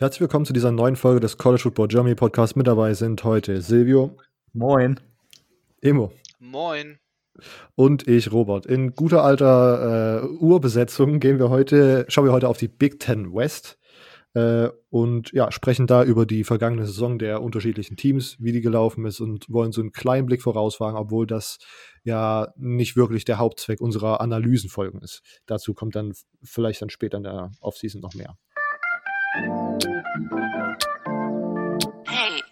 Herzlich willkommen zu dieser neuen Folge des College Football Germany Podcast. Mit dabei sind heute Silvio. Moin. Emo. Moin. Und ich, Robert. In guter alter äh, Urbesetzung gehen wir heute, schauen wir heute auf die Big Ten West äh, und ja, sprechen da über die vergangene Saison der unterschiedlichen Teams, wie die gelaufen ist und wollen so einen kleinen Blick vorauswagen, obwohl das ja nicht wirklich der Hauptzweck unserer Analysenfolgen ist. Dazu kommt dann vielleicht dann später in der Offseason noch mehr. Hey,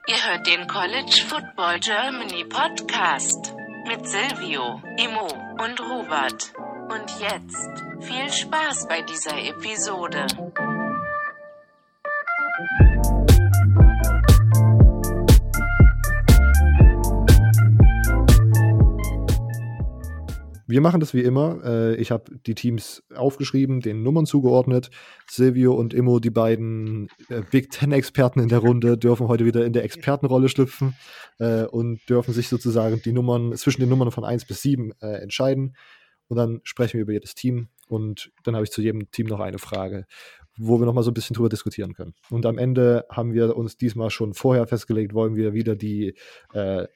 ihr hört den College Football Germany Podcast mit Silvio, Imo und Robert. Und jetzt viel Spaß bei dieser Episode. Wir machen das wie immer. Äh, ich habe die Teams aufgeschrieben, den Nummern zugeordnet. Silvio und Immo, die beiden äh, Big Ten-Experten in der Runde, dürfen heute wieder in der Expertenrolle schlüpfen äh, und dürfen sich sozusagen die Nummern zwischen den Nummern von 1 bis 7 entscheiden. Und dann sprechen wir über jedes Team. Und dann habe ich zu jedem Team noch eine Frage wo wir noch mal so ein bisschen drüber diskutieren können. Und am Ende haben wir uns diesmal schon vorher festgelegt, wollen wir wieder die äh,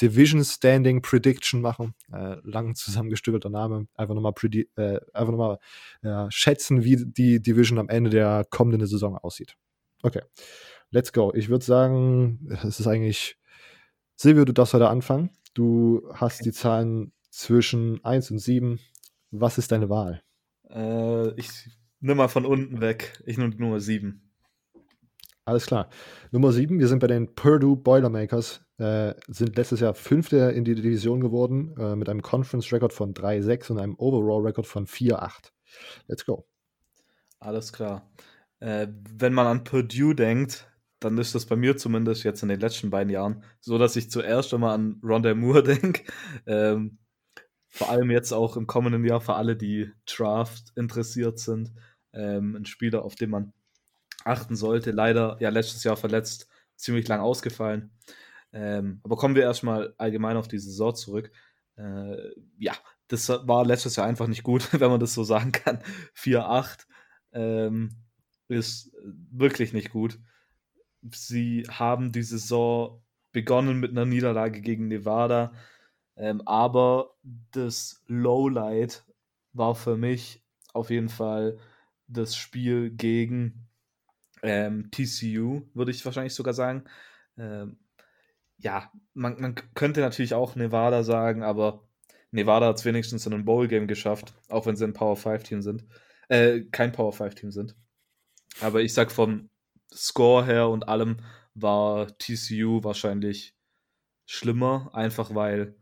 Division Standing Prediction machen. Äh, lang zusammengestückelter Name. Einfach nochmal äh, einfach noch mal, schätzen, wie die Division am Ende der kommenden Saison aussieht. Okay, let's go. Ich würde sagen, es ist eigentlich. Silvio, du darfst heute anfangen. Du hast die Zahlen zwischen 1 und 7. Was ist deine Wahl? Äh, ich Nimm mal von unten weg. Ich nehme Nummer 7. Alles klar. Nummer 7, wir sind bei den Purdue Boilermakers. Äh, sind letztes Jahr Fünfte in die Division geworden, äh, mit einem Conference-Record von 3-6 und einem Overall-Record von 4-8. Let's go. Alles klar. Äh, wenn man an Purdue denkt, dann ist das bei mir zumindest jetzt in den letzten beiden Jahren so, dass ich zuerst einmal an Rondell Moore denke. Ähm, vor allem jetzt auch im kommenden Jahr für alle, die Draft interessiert sind ähm, ein Spieler, auf den man achten sollte. Leider ja letztes Jahr verletzt, ziemlich lang ausgefallen. Ähm, aber kommen wir erstmal allgemein auf die Saison zurück. Äh, ja, das war letztes Jahr einfach nicht gut, wenn man das so sagen kann. 4-8 ähm, ist wirklich nicht gut. Sie haben die Saison begonnen mit einer Niederlage gegen Nevada, ähm, aber das Lowlight war für mich auf jeden Fall das Spiel gegen ähm, TCU, würde ich wahrscheinlich sogar sagen. Ähm, ja, man, man könnte natürlich auch Nevada sagen, aber Nevada hat es wenigstens in ein Bowl-Game geschafft, auch wenn sie ein Power-5-Team sind. Äh, kein Power-5-Team sind. Aber ich sag vom Score her und allem war TCU wahrscheinlich schlimmer, einfach weil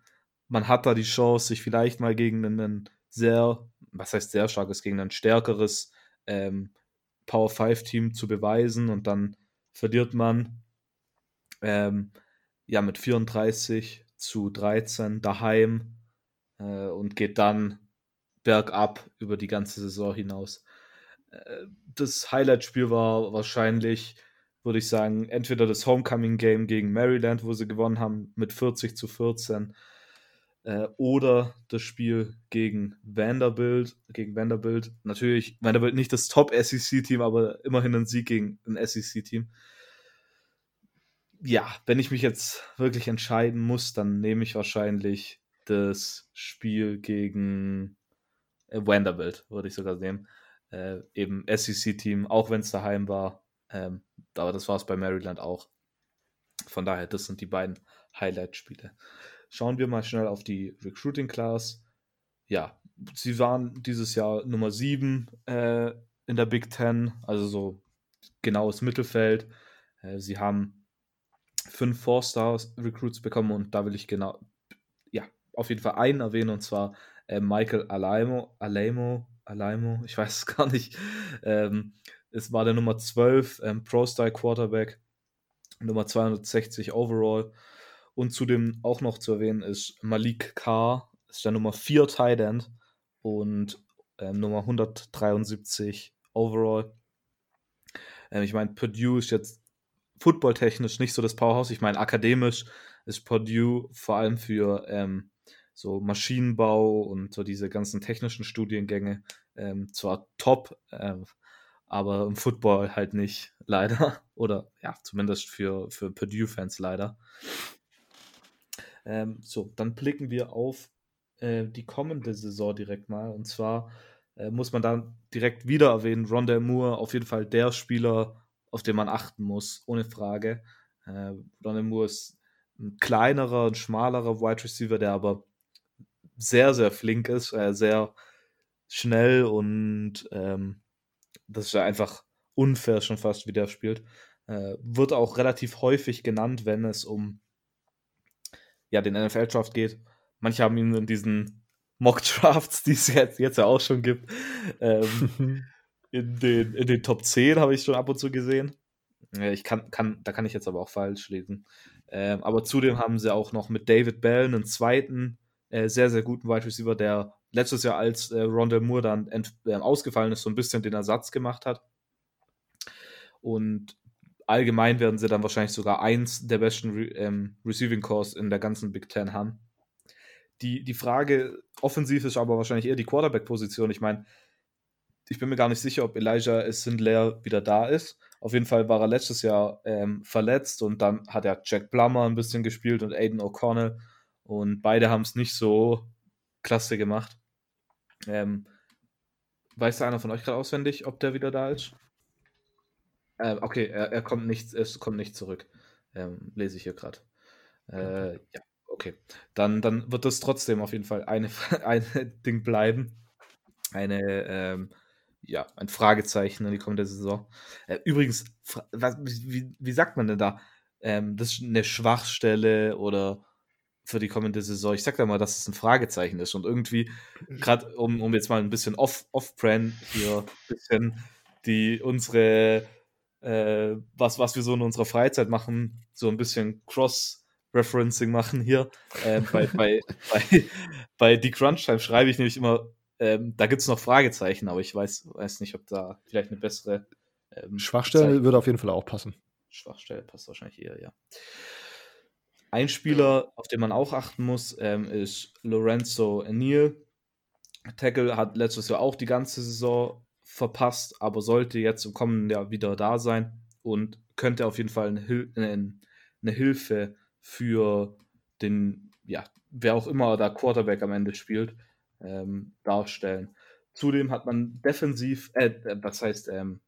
man hat da die Chance, sich vielleicht mal gegen einen sehr, was heißt sehr starkes, gegen ein stärkeres ähm, Power 5 Team zu beweisen und dann verliert man ähm, ja mit 34 zu 13 daheim äh, und geht dann bergab über die ganze Saison hinaus. Äh, das Highlight-Spiel war wahrscheinlich, würde ich sagen, entweder das Homecoming-Game gegen Maryland, wo sie gewonnen haben mit 40 zu 14, äh, oder das Spiel gegen Vanderbilt. Gegen Vanderbilt. Natürlich, Vanderbilt nicht das Top-SEC-Team, aber immerhin ein Sieg gegen ein SEC-Team. Ja, wenn ich mich jetzt wirklich entscheiden muss, dann nehme ich wahrscheinlich das Spiel gegen äh, Vanderbilt, würde ich sogar nehmen. Äh, eben SEC-Team, auch wenn es daheim war. Ähm, aber das war es bei Maryland auch. Von daher, das sind die beiden Highlight-Spiele. Schauen wir mal schnell auf die Recruiting Class. Ja, sie waren dieses Jahr Nummer 7 äh, in der Big Ten, also so genaues Mittelfeld. Äh, sie haben fünf Four-Star-Recruits bekommen und da will ich genau, ja, auf jeden Fall einen erwähnen und zwar äh, Michael Alaimo, Alaimo, Alaimo, ich weiß es gar nicht. Ähm, es war der Nummer 12 ähm, Pro-Style Quarterback, Nummer 260 overall und zudem auch noch zu erwähnen ist Malik Carr, ist der Nummer 4 Tight End und äh, Nummer 173 overall. Ähm, ich meine, Purdue ist jetzt footballtechnisch nicht so das Powerhouse. Ich meine, akademisch ist Purdue vor allem für ähm, so Maschinenbau und so diese ganzen technischen Studiengänge ähm, zwar top, äh, aber im Football halt nicht. leider. Oder ja, zumindest für, für Purdue-Fans leider. Ähm, so, dann blicken wir auf äh, die kommende Saison direkt mal. Und zwar äh, muss man dann direkt wieder erwähnen, Rondell Moore auf jeden Fall der Spieler, auf den man achten muss, ohne Frage. Äh, Rondell Moore ist ein kleinerer, ein schmalerer Wide Receiver, der aber sehr, sehr flink ist, äh, sehr schnell und ähm, das ist ja einfach unfair schon fast, wie der spielt. Äh, wird auch relativ häufig genannt, wenn es um ja, den NFL-Draft geht. Manche haben ihn in diesen Mock-Drafts, die es jetzt, jetzt ja auch schon gibt, ähm, in, den, in den Top 10 habe ich schon ab und zu gesehen. Ich kann, kann, da kann ich jetzt aber auch falsch lesen. Ähm, aber zudem haben sie auch noch mit David Bell einen zweiten äh, sehr, sehr guten Wide Receiver, der letztes Jahr als äh, Rondell Moore dann äh, ausgefallen ist, so ein bisschen den Ersatz gemacht hat. Und allgemein werden sie dann wahrscheinlich sogar eins der besten Re ähm, Receiving Cores in der ganzen Big Ten haben. Die, die Frage offensiv ist aber wahrscheinlich eher die Quarterback-Position. Ich meine, ich bin mir gar nicht sicher, ob Elijah Sindler wieder da ist. Auf jeden Fall war er letztes Jahr ähm, verletzt und dann hat er Jack Plummer ein bisschen gespielt und Aiden O'Connell und beide haben es nicht so klasse gemacht. Ähm, weiß da einer von euch gerade auswendig, ob der wieder da ist? Äh, okay, er, er, kommt nicht, es kommt nicht zurück. Ähm, lese ich hier gerade. Äh, ja, okay. Dann, dann wird das trotzdem auf jeden Fall eine, ein Ding bleiben. Eine, ähm, ja, ein Fragezeichen in die kommende Saison. Äh, übrigens, was, wie, wie sagt man denn da? Ähm, das ist eine Schwachstelle oder für die kommende Saison. Ich sag da mal, dass es ein Fragezeichen ist und irgendwie, gerade um, um jetzt mal ein bisschen off-brand off hier, ein bisschen die unsere äh, was, was wir so in unserer Freizeit machen, so ein bisschen Cross-Referencing machen hier. Äh, bei, bei, bei, bei die Crunch Time schreibe ich nämlich immer, ähm, da gibt es noch Fragezeichen, aber ich weiß, weiß nicht, ob da vielleicht eine bessere ähm, Schwachstelle Zeit würde auf jeden Fall auch passen. Schwachstelle passt wahrscheinlich eher, ja. Ein Spieler, auf den man auch achten muss, ähm, ist Lorenzo Neal. Tackle hat letztes Jahr auch die ganze Saison verpasst, aber sollte jetzt im kommenden Jahr wieder da sein und könnte auf jeden Fall eine, Hil eine Hilfe für den, ja, wer auch immer da Quarterback am Ende spielt, ähm, darstellen. Zudem hat man defensiv, äh, was heißt, ähm,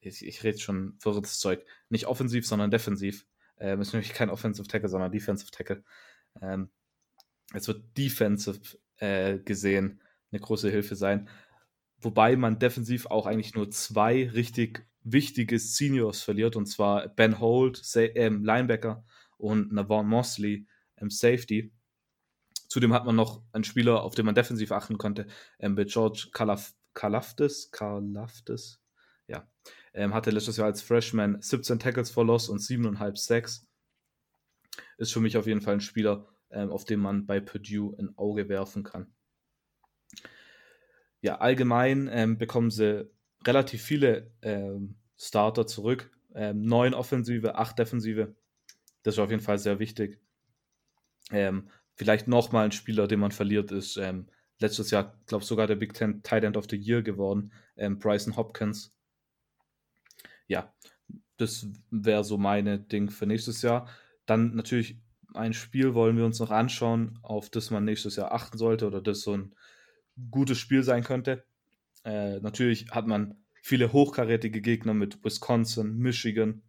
ich, ich rede schon verrücktes Zeug, nicht offensiv, sondern defensiv. Ähm, ist nämlich kein Offensive Tackle, sondern Defensive Tackle. Ähm, es wird defensive äh, gesehen eine große Hilfe sein. Wobei man defensiv auch eigentlich nur zwei richtig wichtige Seniors verliert, und zwar Ben Holt, ähm, Linebacker, und Navon Mosley, ähm, Safety. Zudem hat man noch einen Spieler, auf den man defensiv achten konnte, ähm, mit George Kalaf Kalaftis, Kalaftis, ja, ähm, hatte letztes Jahr als Freshman 17 Tackles for Loss und 7,5 Sacks. Ist für mich auf jeden Fall ein Spieler, ähm, auf den man bei Purdue ein Auge werfen kann ja, allgemein ähm, bekommen sie relativ viele ähm, Starter zurück. Ähm, neun Offensive, acht Defensive. Das ist auf jeden Fall sehr wichtig. Ähm, vielleicht nochmal ein Spieler, den man verliert, ist ähm, letztes Jahr, glaube ich, sogar der Big Ten Tight End of the Year geworden, ähm, Bryson Hopkins. Ja, das wäre so meine Ding für nächstes Jahr. Dann natürlich ein Spiel wollen wir uns noch anschauen, auf das man nächstes Jahr achten sollte oder das so ein gutes Spiel sein könnte. Äh, natürlich hat man viele hochkarätige Gegner mit Wisconsin, Michigan.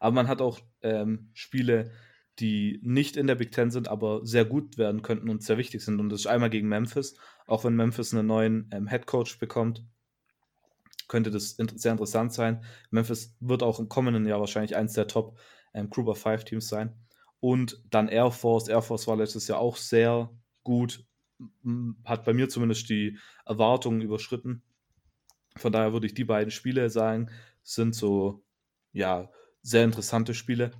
Aber man hat auch ähm, Spiele, die nicht in der Big Ten sind, aber sehr gut werden könnten und sehr wichtig sind. Und das ist einmal gegen Memphis. Auch wenn Memphis einen neuen ähm, Head Coach bekommt, könnte das in sehr interessant sein. Memphis wird auch im kommenden Jahr wahrscheinlich eins der Top ähm, Group of Five Teams sein. Und dann Air Force. Air Force war letztes Jahr auch sehr gut hat bei mir zumindest die Erwartungen überschritten. Von daher würde ich die beiden Spiele sagen, sind so, ja, sehr interessante Spiele.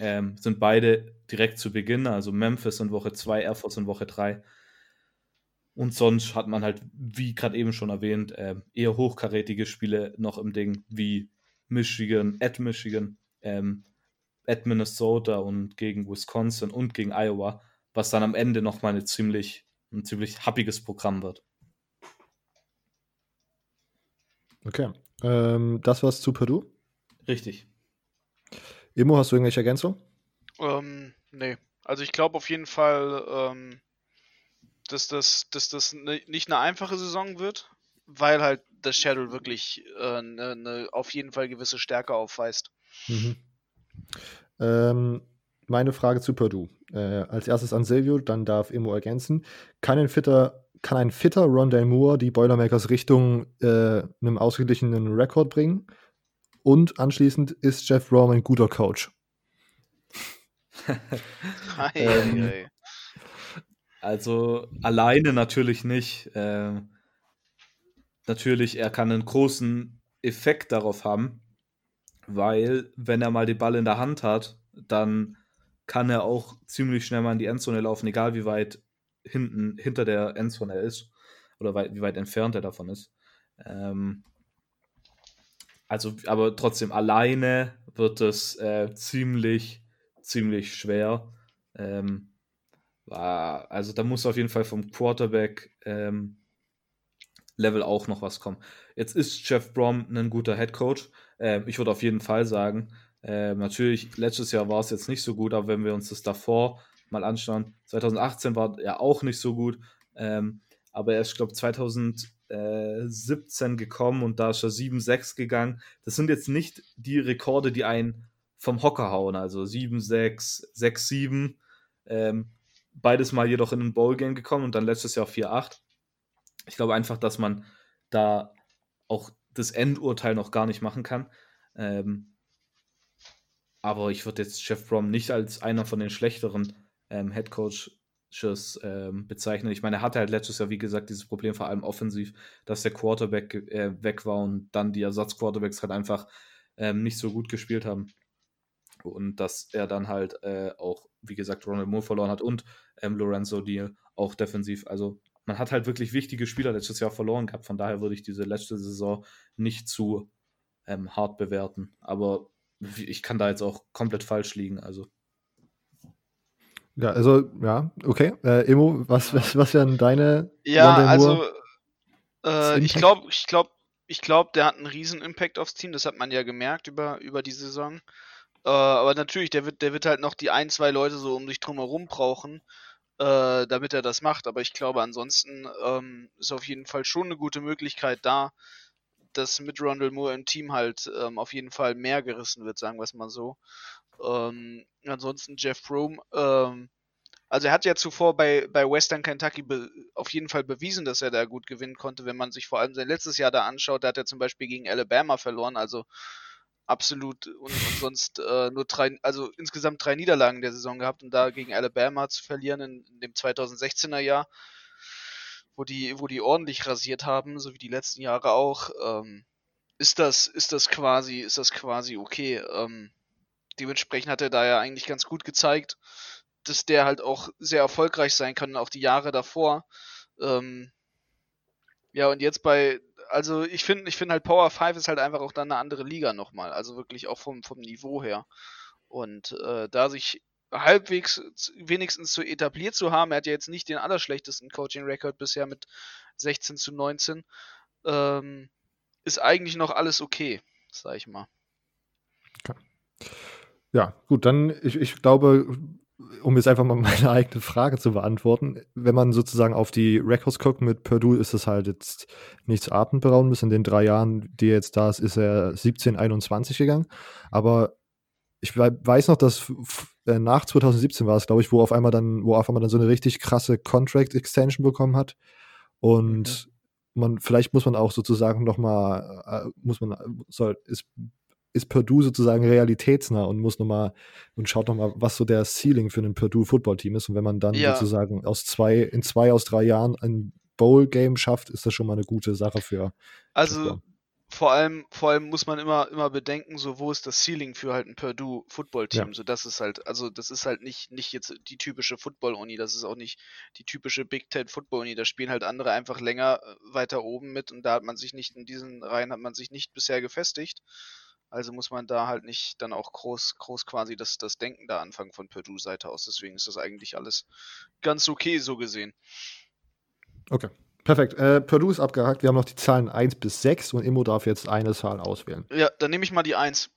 Ähm, sind beide direkt zu Beginn, also Memphis in Woche 2, Air Force in Woche 3. Und sonst hat man halt, wie gerade eben schon erwähnt, äh, eher hochkarätige Spiele noch im Ding, wie Michigan, at Michigan, ähm, at Minnesota und gegen Wisconsin und gegen Iowa was dann am Ende nochmal eine ziemlich, ein ziemlich happiges Programm wird. Okay. Ähm, das war's zu Purdue? Richtig. Immo, hast du irgendwelche Ergänzungen? Ähm, nee. Also ich glaube auf jeden Fall, ähm, dass das, dass das ne, nicht eine einfache Saison wird, weil halt das Schedule wirklich äh, ne, ne, auf jeden Fall gewisse Stärke aufweist. Mhm. Ähm, meine Frage zu Purdue. Äh, als erstes an Silvio, dann darf Immo ergänzen. Kann ein fitter, kann ein fitter Rondell Moore die Boilermakers Richtung äh, einem ausgeglichenen Rekord bringen? Und anschließend ist Jeff Brom ein guter Coach? ähm, also alleine natürlich nicht. Ähm, natürlich, er kann einen großen Effekt darauf haben, weil wenn er mal den Ball in der Hand hat, dann kann er auch ziemlich schnell mal in die Endzone laufen, egal wie weit hinten hinter der Endzone er ist oder weit, wie weit entfernt er davon ist. Ähm, also, aber trotzdem alleine wird es äh, ziemlich, ziemlich schwer. Ähm, also da muss auf jeden Fall vom Quarterback ähm, Level auch noch was kommen. Jetzt ist Jeff Brom ein guter Head Coach. Ähm, ich würde auf jeden Fall sagen, äh, natürlich, letztes Jahr war es jetzt nicht so gut, aber wenn wir uns das davor mal anschauen, 2018 war er auch nicht so gut, ähm, aber er ist, glaube ich, 2017 gekommen und da ist er 7-6 gegangen. Das sind jetzt nicht die Rekorde, die einen vom Hocker hauen, also 7-6, 6-7. Ähm, beides mal jedoch in ein Bowl-Game gekommen und dann letztes Jahr 4-8. Ich glaube einfach, dass man da auch das Endurteil noch gar nicht machen kann. Ähm, aber ich würde jetzt Jeff Brom nicht als einer von den schlechteren ähm, Head Coaches ähm, bezeichnen. Ich meine, er hatte halt letztes Jahr, wie gesagt, dieses Problem vor allem offensiv, dass der Quarterback äh, weg war und dann die Ersatzquarterbacks halt einfach ähm, nicht so gut gespielt haben. Und dass er dann halt äh, auch, wie gesagt, Ronald Moore verloren hat und ähm, Lorenzo Deal auch defensiv. Also man hat halt wirklich wichtige Spieler letztes Jahr verloren gehabt. Von daher würde ich diese letzte Saison nicht zu ähm, hart bewerten. Aber ich kann da jetzt auch komplett falsch liegen. Also. Ja, also, ja, okay. Äh, Emo, was, was, was wären deine? Ja, also, äh, ich glaube, ich glaube, ich glaube, der hat einen riesen Impact aufs Team. Das hat man ja gemerkt über, über die Saison. Äh, aber natürlich, der wird, der wird halt noch die ein, zwei Leute so um sich drumherum brauchen, äh, damit er das macht. Aber ich glaube, ansonsten ähm, ist auf jeden Fall schon eine gute Möglichkeit da, dass mit Rondell Moore im Team halt ähm, auf jeden Fall mehr gerissen wird, sagen wir es mal so. Ähm, ansonsten Jeff Froome, ähm, also er hat ja zuvor bei, bei Western Kentucky auf jeden Fall bewiesen, dass er da gut gewinnen konnte. Wenn man sich vor allem sein letztes Jahr da anschaut, da hat er zum Beispiel gegen Alabama verloren, also absolut und, und sonst äh, nur drei, also insgesamt drei Niederlagen der Saison gehabt und da gegen Alabama zu verlieren in, in dem 2016er Jahr wo die, wo die ordentlich rasiert haben, so wie die letzten Jahre auch, ähm, ist das, ist das quasi, ist das quasi okay. Ähm, dementsprechend hat er da ja eigentlich ganz gut gezeigt, dass der halt auch sehr erfolgreich sein kann, auch die Jahre davor. Ähm, ja, und jetzt bei, also ich finde, ich finde halt Power 5 ist halt einfach auch dann eine andere Liga nochmal, also wirklich auch vom, vom Niveau her. Und äh, da sich halbwegs wenigstens so etabliert zu haben. Er hat ja jetzt nicht den allerschlechtesten Coaching-Record bisher mit 16 zu 19. Ähm, ist eigentlich noch alles okay, sag ich mal. Okay. Ja, gut, dann, ich, ich glaube, um jetzt einfach mal meine eigene Frage zu beantworten, wenn man sozusagen auf die Records guckt mit Purdue, ist es halt jetzt nichts Atemberaubendes. In den drei Jahren, die er jetzt da ist, ist er 17, 21 gegangen. Aber ich weiß noch, dass äh, nach 2017 war es, glaube ich, wo auf einmal dann, wo auf einmal dann so eine richtig krasse Contract Extension bekommen hat. Und mhm. man, vielleicht muss man auch sozusagen nochmal, äh, muss man, soll, ist, ist Purdue sozusagen realitätsnah und muss nochmal und schaut nochmal, was so der Ceiling für ein Purdue Football Team ist. Und wenn man dann ja. sozusagen aus zwei, in zwei aus drei Jahren ein Bowl-Game schafft, ist das schon mal eine gute Sache für. Also, Football vor allem, vor allem muss man immer, immer bedenken, so wo ist das Ceiling für halt ein Purdue Football Team. Ja. So das ist halt, also das ist halt nicht, nicht jetzt die typische Football Uni, das ist auch nicht die typische Big Ten Football Uni. Da spielen halt andere einfach länger äh, weiter oben mit und da hat man sich nicht in diesen Reihen hat man sich nicht bisher gefestigt. Also muss man da halt nicht dann auch groß, groß quasi das, das Denken da anfangen von Purdue Seite aus. Deswegen ist das eigentlich alles ganz okay so gesehen. Okay. Perfekt. Äh, Purdue ist abgehakt. Wir haben noch die Zahlen 1 bis 6 und Immo darf jetzt eine Zahl auswählen. Ja, dann nehme ich mal die 1.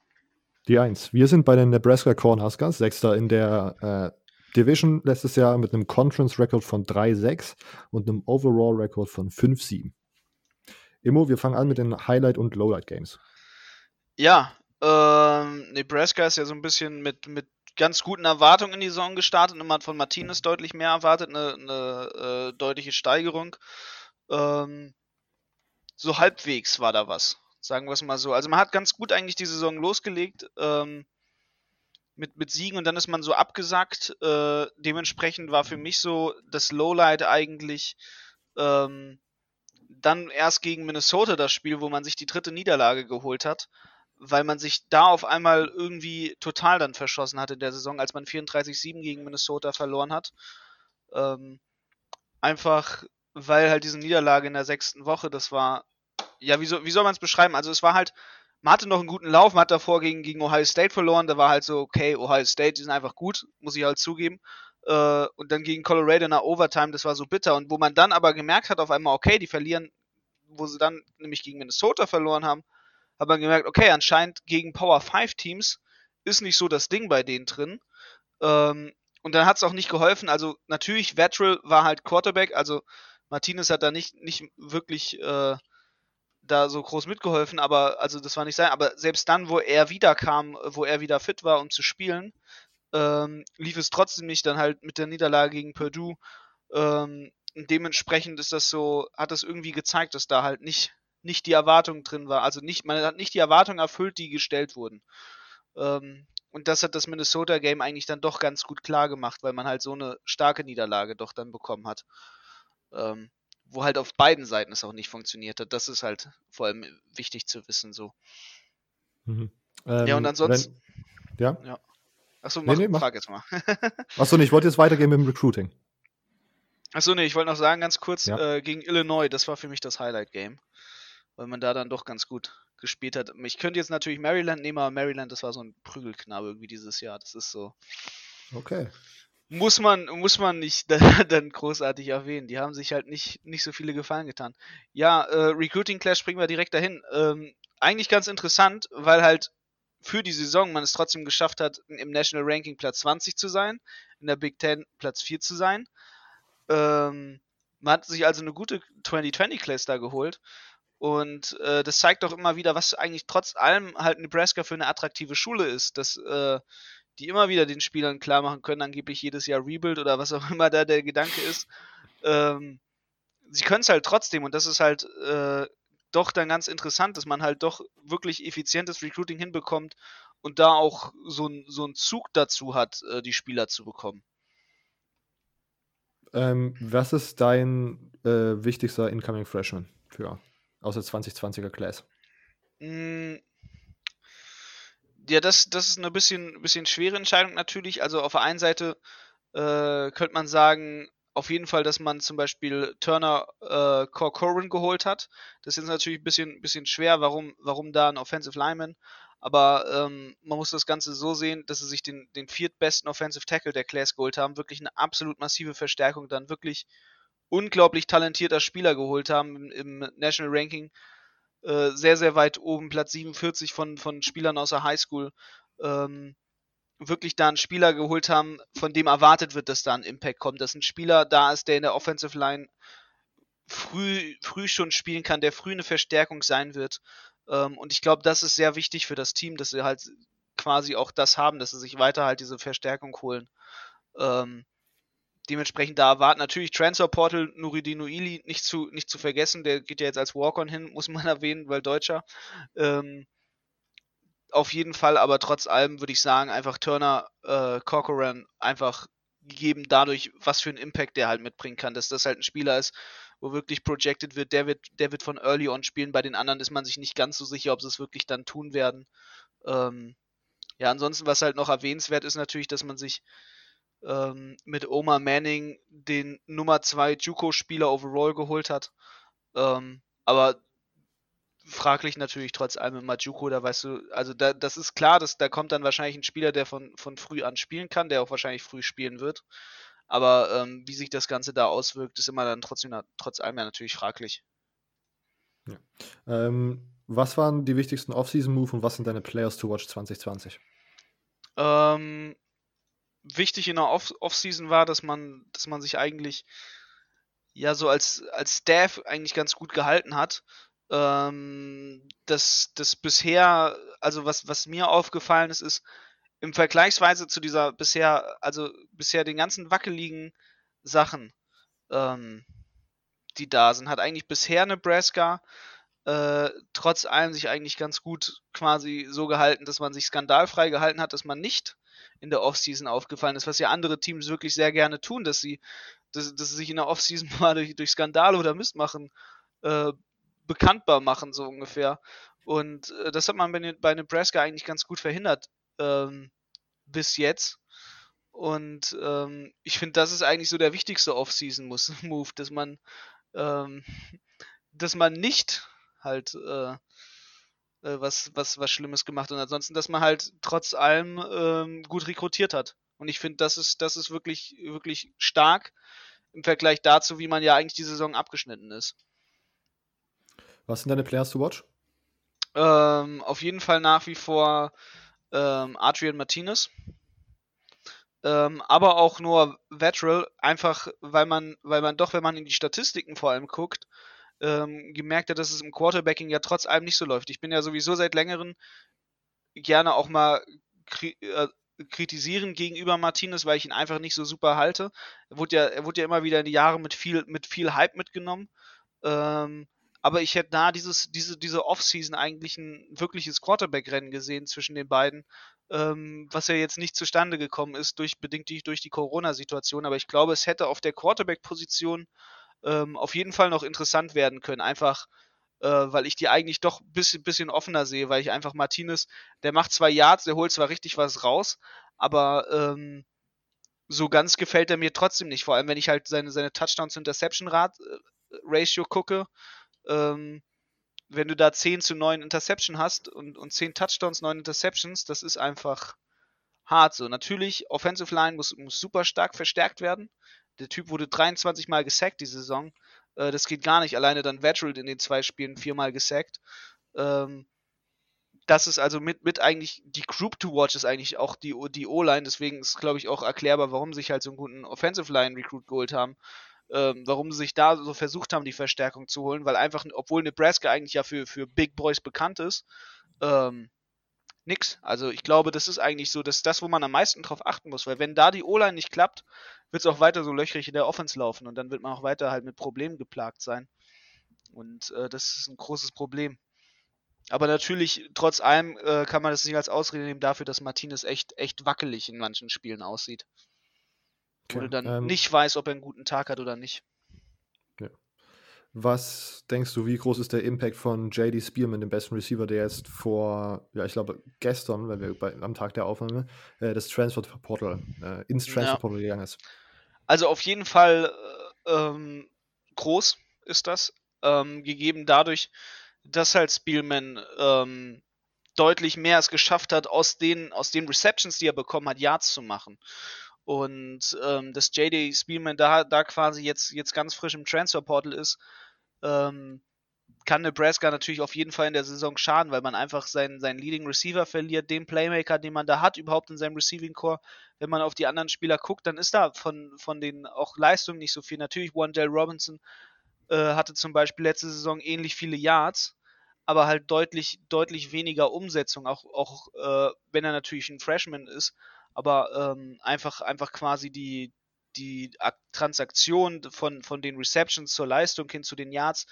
Die 1. Wir sind bei den Nebraska Cornhuskers, Sechster in der äh, Division letztes Jahr mit einem Conference-Record von 3-6 und einem Overall-Record von 5-7. Immo, wir fangen an mit den Highlight- und Lowlight-Games. Ja, ähm, Nebraska ist ja so ein bisschen mit, mit ganz guten Erwartungen in die Saison gestartet und man hat von Martinez deutlich mehr erwartet, eine, eine äh, deutliche Steigerung. Ähm, so halbwegs war da was, sagen wir es mal so. Also man hat ganz gut eigentlich die Saison losgelegt ähm, mit, mit Siegen und dann ist man so abgesackt. Äh, dementsprechend war für mich so das Lowlight eigentlich ähm, dann erst gegen Minnesota das Spiel, wo man sich die dritte Niederlage geholt hat weil man sich da auf einmal irgendwie total dann verschossen hat in der Saison, als man 34-7 gegen Minnesota verloren hat. Ähm, einfach, weil halt diese Niederlage in der sechsten Woche, das war, ja, wie, so, wie soll man es beschreiben? Also es war halt, man hatte noch einen guten Lauf, man hat davor gegen, gegen Ohio State verloren, da war halt so, okay, Ohio State, die sind einfach gut, muss ich halt zugeben. Äh, und dann gegen Colorado in der Overtime, das war so bitter. Und wo man dann aber gemerkt hat auf einmal, okay, die verlieren, wo sie dann nämlich gegen Minnesota verloren haben, hat man gemerkt, okay, anscheinend gegen Power 5 Teams ist nicht so das Ding bei denen drin. Ähm, und dann hat es auch nicht geholfen. Also natürlich, Vettel war halt Quarterback, also Martinez hat da nicht, nicht wirklich äh, da so groß mitgeholfen, aber also das war nicht sein. Aber selbst dann, wo er wieder kam, wo er wieder fit war, um zu spielen, ähm, lief es trotzdem nicht dann halt mit der Niederlage gegen Purdue. Ähm, dementsprechend ist das so, hat das irgendwie gezeigt, dass da halt nicht nicht die Erwartung drin war. Also nicht, man hat nicht die Erwartungen erfüllt, die gestellt wurden. Ähm, und das hat das Minnesota-Game eigentlich dann doch ganz gut klar gemacht, weil man halt so eine starke Niederlage doch dann bekommen hat. Ähm, wo halt auf beiden Seiten es auch nicht funktioniert hat. Das ist halt vor allem wichtig zu wissen so. Mhm. Ähm, ja, und ähm, ansonsten. Wenn, ja? ja. Achso, mach, nee, nee, frag jetzt mal. Achso, nee, ich wollte jetzt weitergehen mit dem Recruiting. Achso, nee, ich wollte noch sagen, ganz kurz, ja. äh, gegen Illinois, das war für mich das Highlight-Game weil man da dann doch ganz gut gespielt hat. Ich könnte jetzt natürlich Maryland nehmen, aber Maryland, das war so ein Prügelknabe irgendwie dieses Jahr. Das ist so. Okay. Muss man, muss man nicht dann großartig erwähnen. Die haben sich halt nicht, nicht so viele Gefallen getan. Ja, äh, Recruiting Clash springen wir direkt dahin. Ähm, eigentlich ganz interessant, weil halt für die Saison man es trotzdem geschafft hat, im National Ranking Platz 20 zu sein, in der Big Ten Platz 4 zu sein. Ähm, man hat sich also eine gute 2020 Class da geholt und äh, das zeigt doch immer wieder, was eigentlich trotz allem halt Nebraska für eine attraktive Schule ist, dass äh, die immer wieder den Spielern klar machen können, angeblich jedes Jahr Rebuild oder was auch immer da der Gedanke ist. Ähm, sie können es halt trotzdem und das ist halt äh, doch dann ganz interessant, dass man halt doch wirklich effizientes Recruiting hinbekommt und da auch so, so einen Zug dazu hat, äh, die Spieler zu bekommen. Ähm, was ist dein äh, wichtigster Incoming Freshman für aus der 2020er Class? Mm, ja, das, das ist eine bisschen, bisschen schwere Entscheidung natürlich. Also auf der einen Seite äh, könnte man sagen, auf jeden Fall, dass man zum Beispiel Turner äh, Corcoran geholt hat. Das ist natürlich ein bisschen, bisschen schwer, warum, warum da ein Offensive Lineman. Aber ähm, man muss das Ganze so sehen, dass sie sich den, den viertbesten Offensive Tackle der Class geholt haben. Wirklich eine absolut massive Verstärkung. Dann wirklich unglaublich talentierter Spieler geholt haben im, National Ranking. Äh, sehr, sehr weit oben, Platz 47 von, von Spielern aus der Highschool. Ähm, wirklich da einen Spieler geholt haben, von dem erwartet wird, dass da ein Impact kommt, dass ein Spieler da ist, der in der Offensive Line früh, früh schon spielen kann, der früh eine Verstärkung sein wird. Ähm, und ich glaube, das ist sehr wichtig für das Team, dass sie halt quasi auch das haben, dass sie sich weiter halt diese Verstärkung holen. Ähm, dementsprechend da erwarten natürlich Transfer Portal Nuridin Ili nicht zu, nicht zu vergessen, der geht ja jetzt als Walk-On hin, muss man erwähnen, weil Deutscher. Ähm, auf jeden Fall, aber trotz allem würde ich sagen, einfach Turner äh, Corcoran einfach gegeben dadurch, was für einen Impact der halt mitbringen kann, dass das halt ein Spieler ist, wo wirklich projected wird, der wird, der wird von Early On spielen, bei den anderen ist man sich nicht ganz so sicher, ob sie es wirklich dann tun werden. Ähm, ja, ansonsten, was halt noch erwähnenswert ist natürlich, dass man sich ähm, mit Oma Manning den Nummer 2 Juco-Spieler overall geholt hat. Ähm, aber fraglich natürlich trotz allem immer Juco, da weißt du, also da, das ist klar, dass da kommt dann wahrscheinlich ein Spieler, der von, von früh an spielen kann, der auch wahrscheinlich früh spielen wird. Aber ähm, wie sich das Ganze da auswirkt, ist immer dann trotzdem trotz allem ja natürlich fraglich. Ja. Ähm, was waren die wichtigsten Off-Season-Move und was sind deine Players to Watch 2020? Ähm, wichtig in der Off-Season war, dass man, dass man sich eigentlich ja so als, als Staff eigentlich ganz gut gehalten hat. Ähm, das, das bisher, also was, was mir aufgefallen ist, ist im Vergleichsweise zu dieser bisher, also bisher den ganzen wackeligen Sachen, ähm, die da sind, hat eigentlich bisher Nebraska äh, trotz allem sich eigentlich ganz gut quasi so gehalten, dass man sich skandalfrei gehalten hat, dass man nicht in der Offseason aufgefallen ist, was ja andere Teams wirklich sehr gerne tun, dass sie, dass, dass sie sich in der Offseason mal durch, durch Skandale oder Mist machen, äh, bekanntbar machen, so ungefähr. Und äh, das hat man bei, bei Nebraska eigentlich ganz gut verhindert ähm, bis jetzt. Und ähm, ich finde, das ist eigentlich so der wichtigste Off-Season-Move, dass man, ähm, dass man nicht halt äh, äh, was, was, was Schlimmes gemacht und ansonsten, dass man halt trotz allem ähm, gut rekrutiert hat. Und ich finde, das ist, das ist wirklich, wirklich stark im Vergleich dazu, wie man ja eigentlich die Saison abgeschnitten ist. Was sind deine Players to watch? Ähm, auf jeden Fall nach wie vor ähm, Adrian Martinez. Ähm, aber auch nur Vetral, einfach weil man, weil man doch, wenn man in die Statistiken vor allem guckt, ähm, gemerkt hat, dass es im Quarterbacking ja trotz allem nicht so läuft. Ich bin ja sowieso seit längerem gerne auch mal kri äh, kritisieren gegenüber Martinez, weil ich ihn einfach nicht so super halte. Er wurde ja, er wurde ja immer wieder in die Jahre mit viel, mit viel Hype mitgenommen. Ähm, aber ich hätte da dieses, diese, diese Offseason eigentlich ein wirkliches Quarterback-Rennen gesehen zwischen den beiden, ähm, was ja jetzt nicht zustande gekommen ist, durch, bedingt durch, durch die Corona-Situation. Aber ich glaube, es hätte auf der Quarterback-Position ähm, auf jeden Fall noch interessant werden können. Einfach, äh, weil ich die eigentlich doch ein bisschen, bisschen offener sehe, weil ich einfach Martinez, der macht zwar Yards, der holt zwar richtig was raus, aber ähm, so ganz gefällt er mir trotzdem nicht. Vor allem, wenn ich halt seine, seine Touchdowns-Interception-Ratio äh, gucke. Ähm, wenn du da 10 zu 9 Interception hast und, und 10 Touchdowns, 9 Interceptions, das ist einfach hart so. Natürlich, Offensive Line muss, muss super stark verstärkt werden. Der Typ wurde 23 Mal gesackt die Saison. Äh, das geht gar nicht. Alleine dann Veteran in den zwei Spielen viermal gesackt. Ähm, das ist also mit, mit eigentlich, die Group to Watch ist eigentlich auch die, die O-Line, deswegen ist, glaube ich, auch erklärbar, warum sich halt so einen guten Offensive Line Recruit geholt haben. Ähm, warum sie sich da so versucht haben, die Verstärkung zu holen, weil einfach, obwohl Nebraska eigentlich ja für, für Big Boys bekannt ist, ähm, nix. Also ich glaube, das ist eigentlich so, dass das, wo man am meisten drauf achten muss, weil wenn da die O-Line nicht klappt, wird es auch weiter so löchrig in der Offense laufen und dann wird man auch weiter halt mit Problemen geplagt sein. Und äh, das ist ein großes Problem. Aber natürlich, trotz allem, äh, kann man das nicht als Ausrede nehmen dafür, dass Martinez echt, echt wackelig in manchen Spielen aussieht. Okay, Wo du dann ähm, nicht weiß, ob er einen guten Tag hat oder nicht. Was denkst du, wie groß ist der Impact von JD Spearman, dem besten Receiver, der jetzt vor, ja, ich glaube, gestern, wenn wir bei, am Tag der Aufnahme, äh, das Transfer Portal, äh, ins Transfer ja. Portal gegangen ist? Also auf jeden Fall äh, ähm, groß ist das, ähm, gegeben dadurch, dass halt Spielman ähm, deutlich mehr es geschafft hat, aus den, aus den Receptions, die er bekommen hat, Yards zu machen. Und ähm, dass JD Spielman da, da quasi jetzt, jetzt ganz frisch im Transfer Portal ist, ähm, kann Nebraska natürlich auf jeden Fall in der Saison schaden, weil man einfach seinen, seinen Leading Receiver verliert, den Playmaker, den man da hat, überhaupt in seinem Receiving Core. Wenn man auf die anderen Spieler guckt, dann ist da von, von den auch Leistungen nicht so viel. Natürlich, Wandale Robinson äh, hatte zum Beispiel letzte Saison ähnlich viele Yards, aber halt deutlich, deutlich weniger Umsetzung, auch, auch äh, wenn er natürlich ein Freshman ist, aber ähm, einfach, einfach quasi die, die Transaktion von, von den Receptions zur Leistung hin zu den Yards,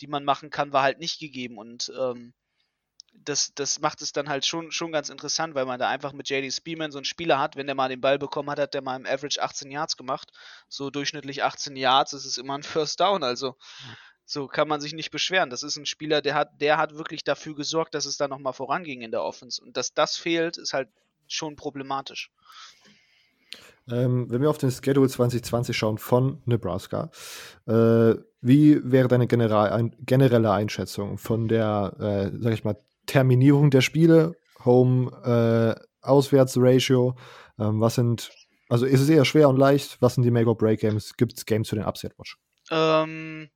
die man machen kann, war halt nicht gegeben. Und ähm, das, das macht es dann halt schon, schon ganz interessant, weil man da einfach mit JD Spearman so einen Spieler hat, wenn der mal den Ball bekommen hat, hat der mal im Average 18 Yards gemacht. So durchschnittlich 18 Yards, das ist immer ein First Down. Also so kann man sich nicht beschweren. Das ist ein Spieler, der hat, der hat wirklich dafür gesorgt, dass es da nochmal voranging in der Offense. Und dass das fehlt, ist halt schon problematisch. Ähm, wenn wir auf den Schedule 2020 schauen von Nebraska, äh, wie wäre deine ein, generelle Einschätzung von der, äh, sag ich mal, Terminierung der Spiele, Home, äh? Ähm, was sind Also ist es eher schwer und leicht? Was sind die Make-or-Break-Games? Gibt es Games für den Upset-Watch? Ähm,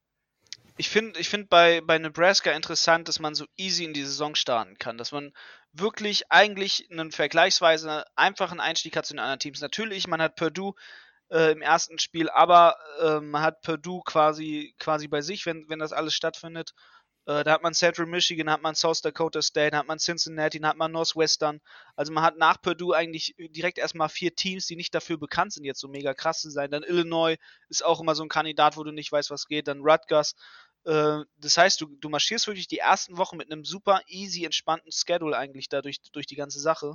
ich finde ich find bei, bei Nebraska interessant, dass man so easy in die Saison starten kann. Dass man wirklich eigentlich einen vergleichsweise einfachen Einstieg hat zu den anderen Teams. Natürlich, man hat Purdue äh, im ersten Spiel, aber äh, man hat Purdue quasi, quasi bei sich, wenn, wenn das alles stattfindet. Äh, da hat man Central Michigan, hat man South Dakota State, hat man Cincinnati, hat man Northwestern. Also man hat nach Purdue eigentlich direkt erstmal vier Teams, die nicht dafür bekannt sind, jetzt so mega krass zu sein. Dann Illinois ist auch immer so ein Kandidat, wo du nicht weißt, was geht. Dann Rutgers. Äh, das heißt, du, du marschierst wirklich die ersten Wochen mit einem super easy, entspannten Schedule eigentlich da durch, durch die ganze Sache.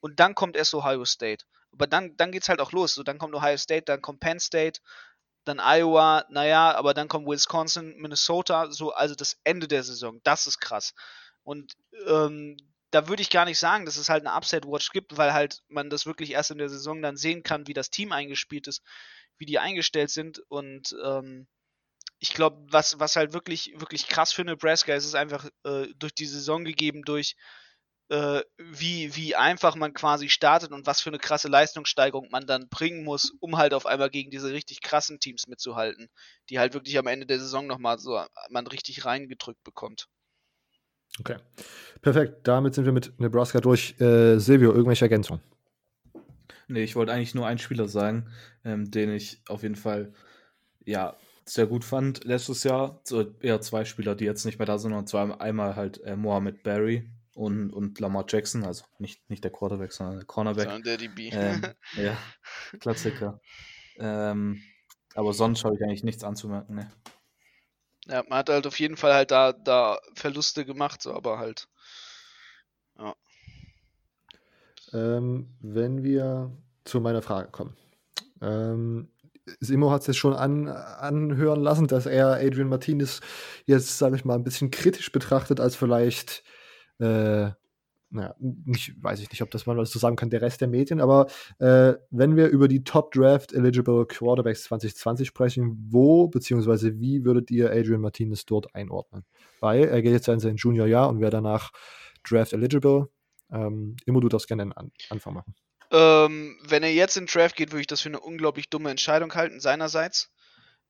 Und dann kommt erst Ohio State. Aber dann, dann es halt auch los. So, dann kommt Ohio State, dann kommt Penn State, dann Iowa, naja, aber dann kommt Wisconsin, Minnesota, so, also das Ende der Saison. Das ist krass. Und ähm, da würde ich gar nicht sagen, dass es halt eine Upset-Watch gibt, weil halt man das wirklich erst in der Saison dann sehen kann, wie das Team eingespielt ist, wie die eingestellt sind. Und ähm, ich glaube, was, was halt wirklich, wirklich krass für Nebraska ist, ist einfach äh, durch die Saison gegeben, durch äh, wie, wie einfach man quasi startet und was für eine krasse Leistungssteigerung man dann bringen muss, um halt auf einmal gegen diese richtig krassen Teams mitzuhalten, die halt wirklich am Ende der Saison nochmal so man richtig reingedrückt bekommt. Okay. Perfekt. Damit sind wir mit Nebraska durch. Äh, Silvio, irgendwelche Ergänzungen? Nee, ich wollte eigentlich nur einen Spieler sagen, ähm, den ich auf jeden Fall ja sehr gut fand letztes Jahr. So eher zwei Spieler, die jetzt nicht mehr da sind, und zwar einmal halt äh, Mohamed Barry, und, und Lamar Jackson, also nicht, nicht der Quarterback, sondern der Cornerback. Sondern der DB. Ähm, ja, Klassiker. ähm, aber sonst habe ich eigentlich nichts anzumerken, ne. Ja, man hat halt auf jeden Fall halt da, da Verluste gemacht, so, aber halt. Ja. Ähm, wenn wir zu meiner Frage kommen. Ähm, Simo hat es jetzt schon an, anhören lassen, dass er Adrian Martinez jetzt, sage ich mal, ein bisschen kritisch betrachtet als vielleicht äh, naja, nicht, weiß ich nicht, ob das man so sagen kann, der Rest der Medien, aber äh, wenn wir über die Top Draft Eligible Quarterbacks 2020 sprechen, wo bzw. wie würdet ihr Adrian Martinez dort einordnen? Weil er geht jetzt in sein Juniorjahr und wäre danach Draft Eligible. Ähm, immer du das gerne an Anfang machen. Ähm, wenn er jetzt in Draft geht, würde ich das für eine unglaublich dumme Entscheidung halten, seinerseits,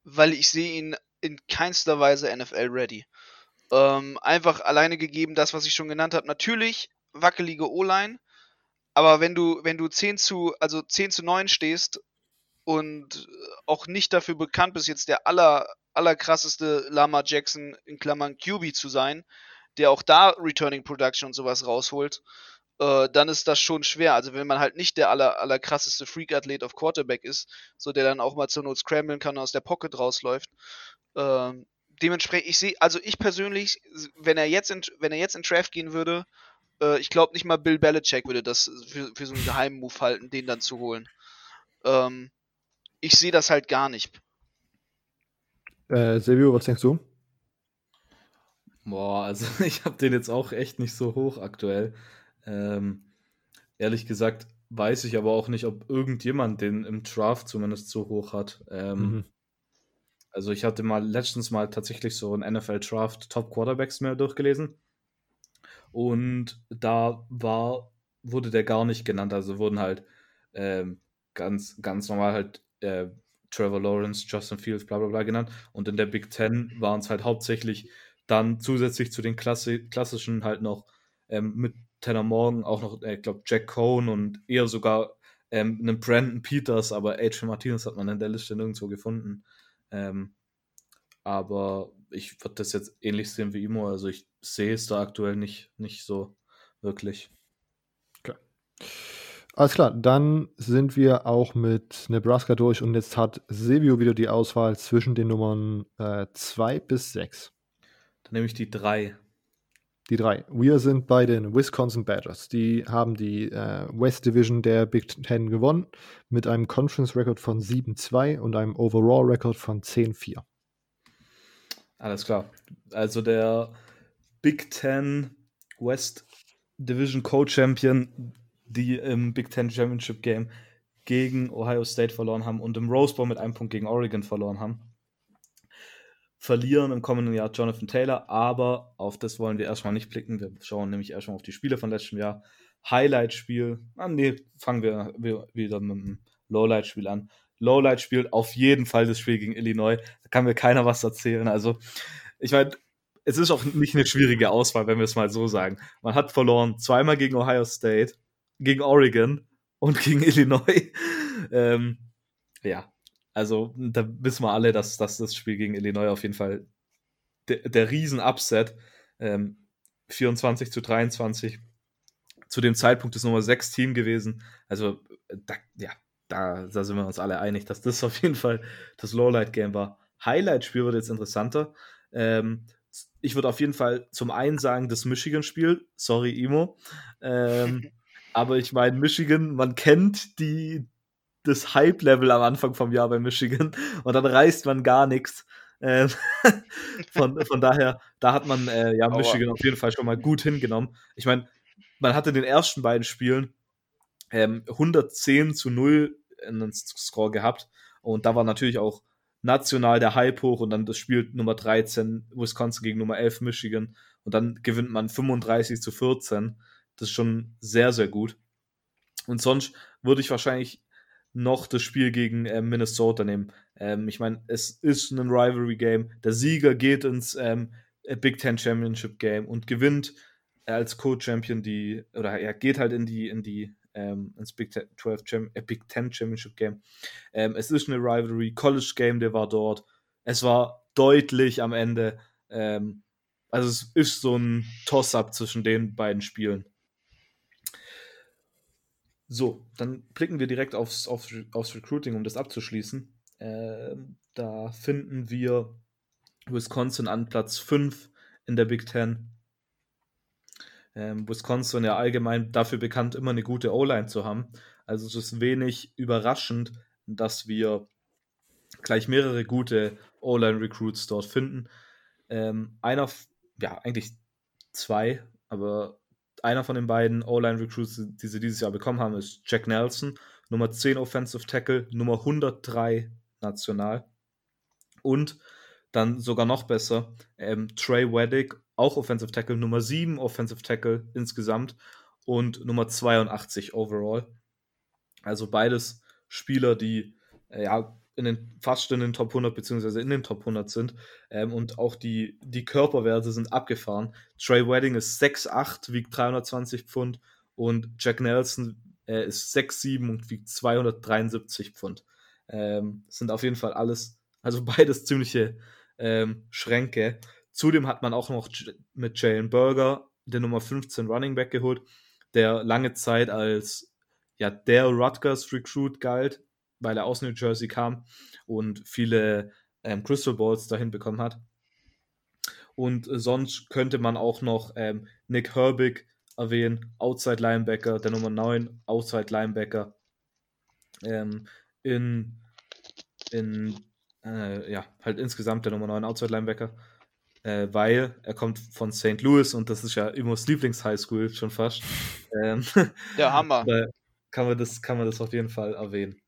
weil ich sehe ihn in keinster Weise NFL ready. Ähm, einfach alleine gegeben, das, was ich schon genannt habe. Natürlich wackelige O-Line, aber wenn du, wenn du 10 zu, also 10 zu 9 stehst und auch nicht dafür bekannt bist, jetzt der aller, allerkrasseste Lama Jackson in Klammern QB zu sein, der auch da Returning Production und sowas rausholt, äh, dann ist das schon schwer. Also wenn man halt nicht der aller, allerkrasseste Freak-Athlet auf Quarterback ist, so der dann auch mal zur Not scramblen kann und aus der Pocket rausläuft, ähm, dementsprechend, ich sehe, also ich persönlich, wenn er jetzt in, wenn er jetzt in Draft gehen würde, äh, ich glaube nicht mal Bill Belichick würde das für, für so einen geheimen Move halten, den dann zu holen. Ähm, ich sehe das halt gar nicht. Äh, Silvio, was denkst du? Boah, also ich habe den jetzt auch echt nicht so hoch aktuell. Ähm, ehrlich gesagt weiß ich aber auch nicht, ob irgendjemand den im Draft zumindest so hoch hat. Ähm, mhm. Also ich hatte mal letztens mal tatsächlich so ein NFL Draft Top Quarterbacks mehr durchgelesen. Und da war, wurde der gar nicht genannt. Also wurden halt ähm, ganz, ganz normal halt äh, Trevor Lawrence, Justin Fields, bla bla bla genannt. Und in der Big Ten waren es halt hauptsächlich dann zusätzlich zu den Klassi klassischen halt noch ähm, mit Tanner Morgan auch noch, äh, ich glaube, Jack Cohn und eher sogar ähm, einen Brandon Peters, aber Adrian Martinez hat man in der Liste nirgendwo gefunden. Ähm, aber ich würde das jetzt ähnlich sehen wie Imo. Also ich sehe es da aktuell nicht, nicht so wirklich. Okay. Alles klar, dann sind wir auch mit Nebraska durch und jetzt hat Silvio wieder die Auswahl zwischen den Nummern 2 äh, bis 6. Dann nehme ich die 3. Die 3. Wir sind bei den Wisconsin Badgers. Die haben die äh, West Division der Big Ten gewonnen mit einem Conference Record von 7-2 und einem Overall Record von 10-4. Alles klar. Also der Big Ten West Division Co-Champion, die im Big Ten Championship Game gegen Ohio State verloren haben und im Rose Bowl mit einem Punkt gegen Oregon verloren haben. Verlieren im kommenden Jahr Jonathan Taylor, aber auf das wollen wir erstmal nicht blicken. Wir schauen nämlich erstmal auf die Spiele von letztem Jahr. Highlight-Spiel. Ah, nee, fangen wir wieder mit dem Lowlight-Spiel an. Lowlight spielt auf jeden Fall das Spiel gegen Illinois. Da kann mir keiner was erzählen. Also, ich meine, es ist auch nicht eine schwierige Auswahl, wenn wir es mal so sagen. Man hat verloren zweimal gegen Ohio State, gegen Oregon und gegen Illinois. ähm, ja, also da wissen wir alle, dass, dass das Spiel gegen Illinois auf jeden Fall der, der Riesen-Upset ähm, 24 zu 23 zu dem Zeitpunkt ist Nummer 6 Team gewesen. Also, da, ja, da, da sind wir uns alle einig, dass das auf jeden Fall das Lowlight-Game war. Highlight-Spiel wird jetzt interessanter. Ähm, ich würde auf jeden Fall zum einen sagen, das Michigan-Spiel. Sorry, Imo. Ähm, aber ich meine, Michigan, man kennt die, das Hype-Level am Anfang vom Jahr bei Michigan und dann reißt man gar nichts. Ähm, von, von daher, da hat man äh, ja Michigan auf jeden Fall schon mal gut hingenommen. Ich meine, man hatte in den ersten beiden Spielen ähm, 110 zu 0 einen Score gehabt und da war natürlich auch national der Hype hoch und dann das Spiel Nummer 13 Wisconsin gegen Nummer 11 Michigan und dann gewinnt man 35 zu 14. Das ist schon sehr, sehr gut. Und sonst würde ich wahrscheinlich noch das Spiel gegen äh, Minnesota nehmen. Ähm, ich meine, es ist ein Rivalry-Game. Der Sieger geht ins ähm, Big Ten Championship Game und gewinnt als Co-Champion die, oder er geht halt in die, in die, ähm, ins Big Ten, 12 Cham äh, Big Ten Championship Game. Ähm, es ist eine Rivalry, College Game, der war dort. Es war deutlich am Ende. Ähm, also es ist so ein Toss-up zwischen den beiden Spielen. So, dann blicken wir direkt aufs, aufs, aufs Recruiting, um das abzuschließen. Äh, da finden wir Wisconsin an Platz 5 in der Big Ten ähm, Wisconsin ja allgemein dafür bekannt, immer eine gute O-Line zu haben. Also es ist wenig überraschend, dass wir gleich mehrere gute O-Line-Recruits dort finden. Ähm, einer, ja, eigentlich zwei, aber einer von den beiden O-Line-Recruits, die sie dieses Jahr bekommen haben, ist Jack Nelson, Nummer 10 Offensive Tackle, Nummer 103 national. Und dann sogar noch besser, ähm, Trey Weddick, auch Offensive Tackle, Nummer 7 Offensive Tackle insgesamt und Nummer 82 overall. Also beides Spieler, die äh, ja in den, fast in den Top 100 beziehungsweise in den Top 100 sind ähm, und auch die, die Körperwerte sind abgefahren. Trey Wedding ist 6'8, wiegt 320 Pfund und Jack Nelson äh, ist 6'7 und wiegt 273 Pfund. Ähm, sind auf jeden Fall alles, also beides ziemliche ähm, Schränke. Zudem hat man auch noch mit Jalen Burger der Nummer 15 Running Back geholt, der lange Zeit als ja, der Rutgers Recruit galt, weil er aus New Jersey kam und viele ähm, Crystal Balls dahin bekommen hat. Und sonst könnte man auch noch ähm, Nick Herbig erwähnen, Outside Linebacker, der Nummer 9, Outside Linebacker. Ähm, in, in äh, ja, halt insgesamt der Nummer 9 Outside Linebacker äh, weil er kommt von St. Louis und das ist ja Immos Lieblings-Highschool schon fast. Ähm, Der Hammer. kann man, das, kann man das auf jeden Fall erwähnen.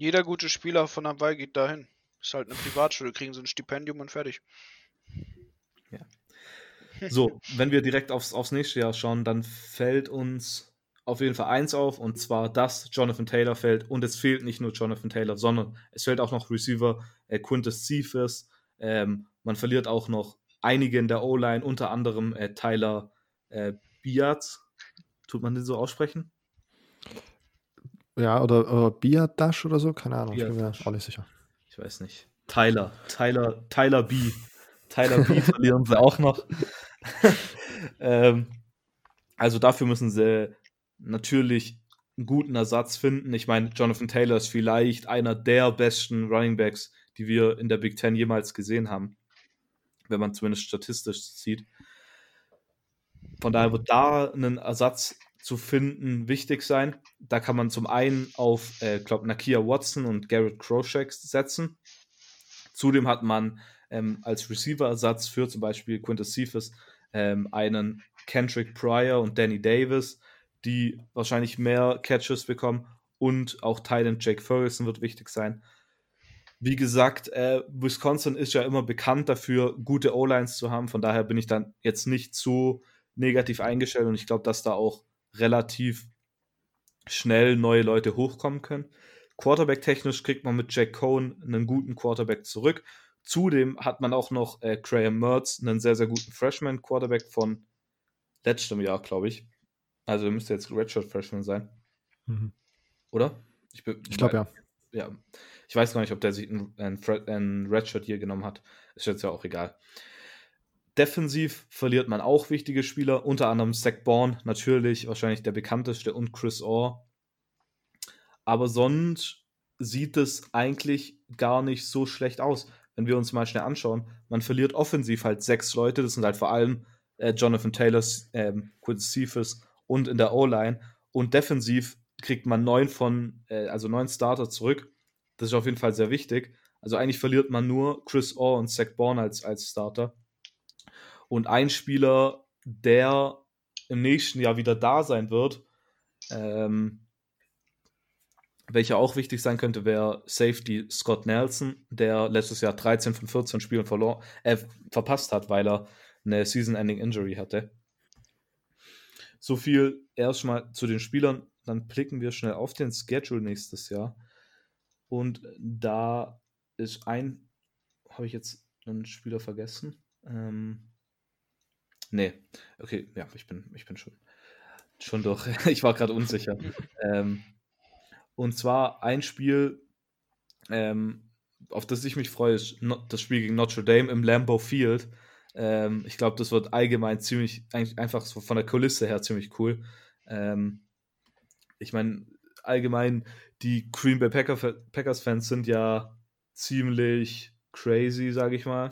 Jeder gute Spieler von dabei geht dahin. Ist halt eine Privatschule, kriegen sie ein Stipendium und fertig. Ja. So, wenn wir direkt aufs, aufs nächste Jahr schauen, dann fällt uns auf jeden Fall eins auf, und zwar, dass Jonathan Taylor fällt. Und es fehlt nicht nur Jonathan Taylor, sondern es fällt auch noch Receiver äh, Quintus Cephas. Ähm, man verliert auch noch einige in der O-Line, unter anderem äh, Tyler äh, Biatz. Tut man den so aussprechen? Ja, oder, oder Biadash oder so, keine Ahnung, ich bin mir auch nicht sicher. Ich weiß nicht. Tyler, Tyler, Tyler B. Tyler B verlieren sie auch noch. ähm, also dafür müssen sie natürlich einen guten Ersatz finden. Ich meine, Jonathan Taylor ist vielleicht einer der besten Running Backs, die wir in der Big Ten jemals gesehen haben wenn man zumindest statistisch sieht. Von daher wird da einen Ersatz zu finden wichtig sein. Da kann man zum einen auf, äh, glaube Nakia Watson und Garrett Crochet setzen. Zudem hat man ähm, als Receiver-Ersatz für zum Beispiel Quintus Cephas ähm, einen Kendrick Pryor und Danny Davis, die wahrscheinlich mehr Catches bekommen und auch Titan Jake Ferguson wird wichtig sein. Wie gesagt, äh, Wisconsin ist ja immer bekannt dafür, gute O-Lines zu haben. Von daher bin ich dann jetzt nicht so negativ eingestellt und ich glaube, dass da auch relativ schnell neue Leute hochkommen können. Quarterback-technisch kriegt man mit Jack Cohn einen guten Quarterback zurück. Zudem hat man auch noch äh, Graham Mertz, einen sehr, sehr guten Freshman-Quarterback von letztem Jahr, glaube ich. Also er müsste jetzt Redshirt-Freshman sein. Mhm. Oder? Ich, ich glaube ja. Ja. Ich weiß gar nicht, ob der sich ein, ein, ein Redshirt hier genommen hat. Ist jetzt ja auch egal. Defensiv verliert man auch wichtige Spieler, unter anderem Zach Bourne, natürlich, wahrscheinlich der bekannteste, und Chris Orr. Aber sonst sieht es eigentlich gar nicht so schlecht aus. Wenn wir uns mal schnell anschauen, man verliert offensiv halt sechs Leute, das sind halt vor allem äh, Jonathan Taylor, ähm, Quincy Cephas und in der O-Line. Und defensiv kriegt man neun von, äh, also neun Starter zurück. Das ist auf jeden Fall sehr wichtig. Also eigentlich verliert man nur Chris Orr und Zach Bourne als, als Starter. Und ein Spieler, der im nächsten Jahr wieder da sein wird, ähm, welcher auch wichtig sein könnte, wäre Safety Scott Nelson, der letztes Jahr 13 von 14 Spielen verlor, äh, verpasst hat, weil er eine Season-Ending-Injury hatte. So viel erstmal zu den Spielern. Dann blicken wir schnell auf den Schedule nächstes Jahr. Und da ist ein, habe ich jetzt einen Spieler vergessen? Ähm, Nee, okay, ja, ich bin, ich bin schon, schon durch. ich war gerade unsicher. ähm, und zwar ein Spiel, ähm, auf das ich mich freue, ist das Spiel gegen Notre Dame im Lambeau Field. Ähm, ich glaube, das wird allgemein ziemlich, einfach so von der Kulisse her ziemlich cool. Ähm, ich meine, allgemein, die Green Bay Packers-Fans sind ja ziemlich crazy, sage ich mal.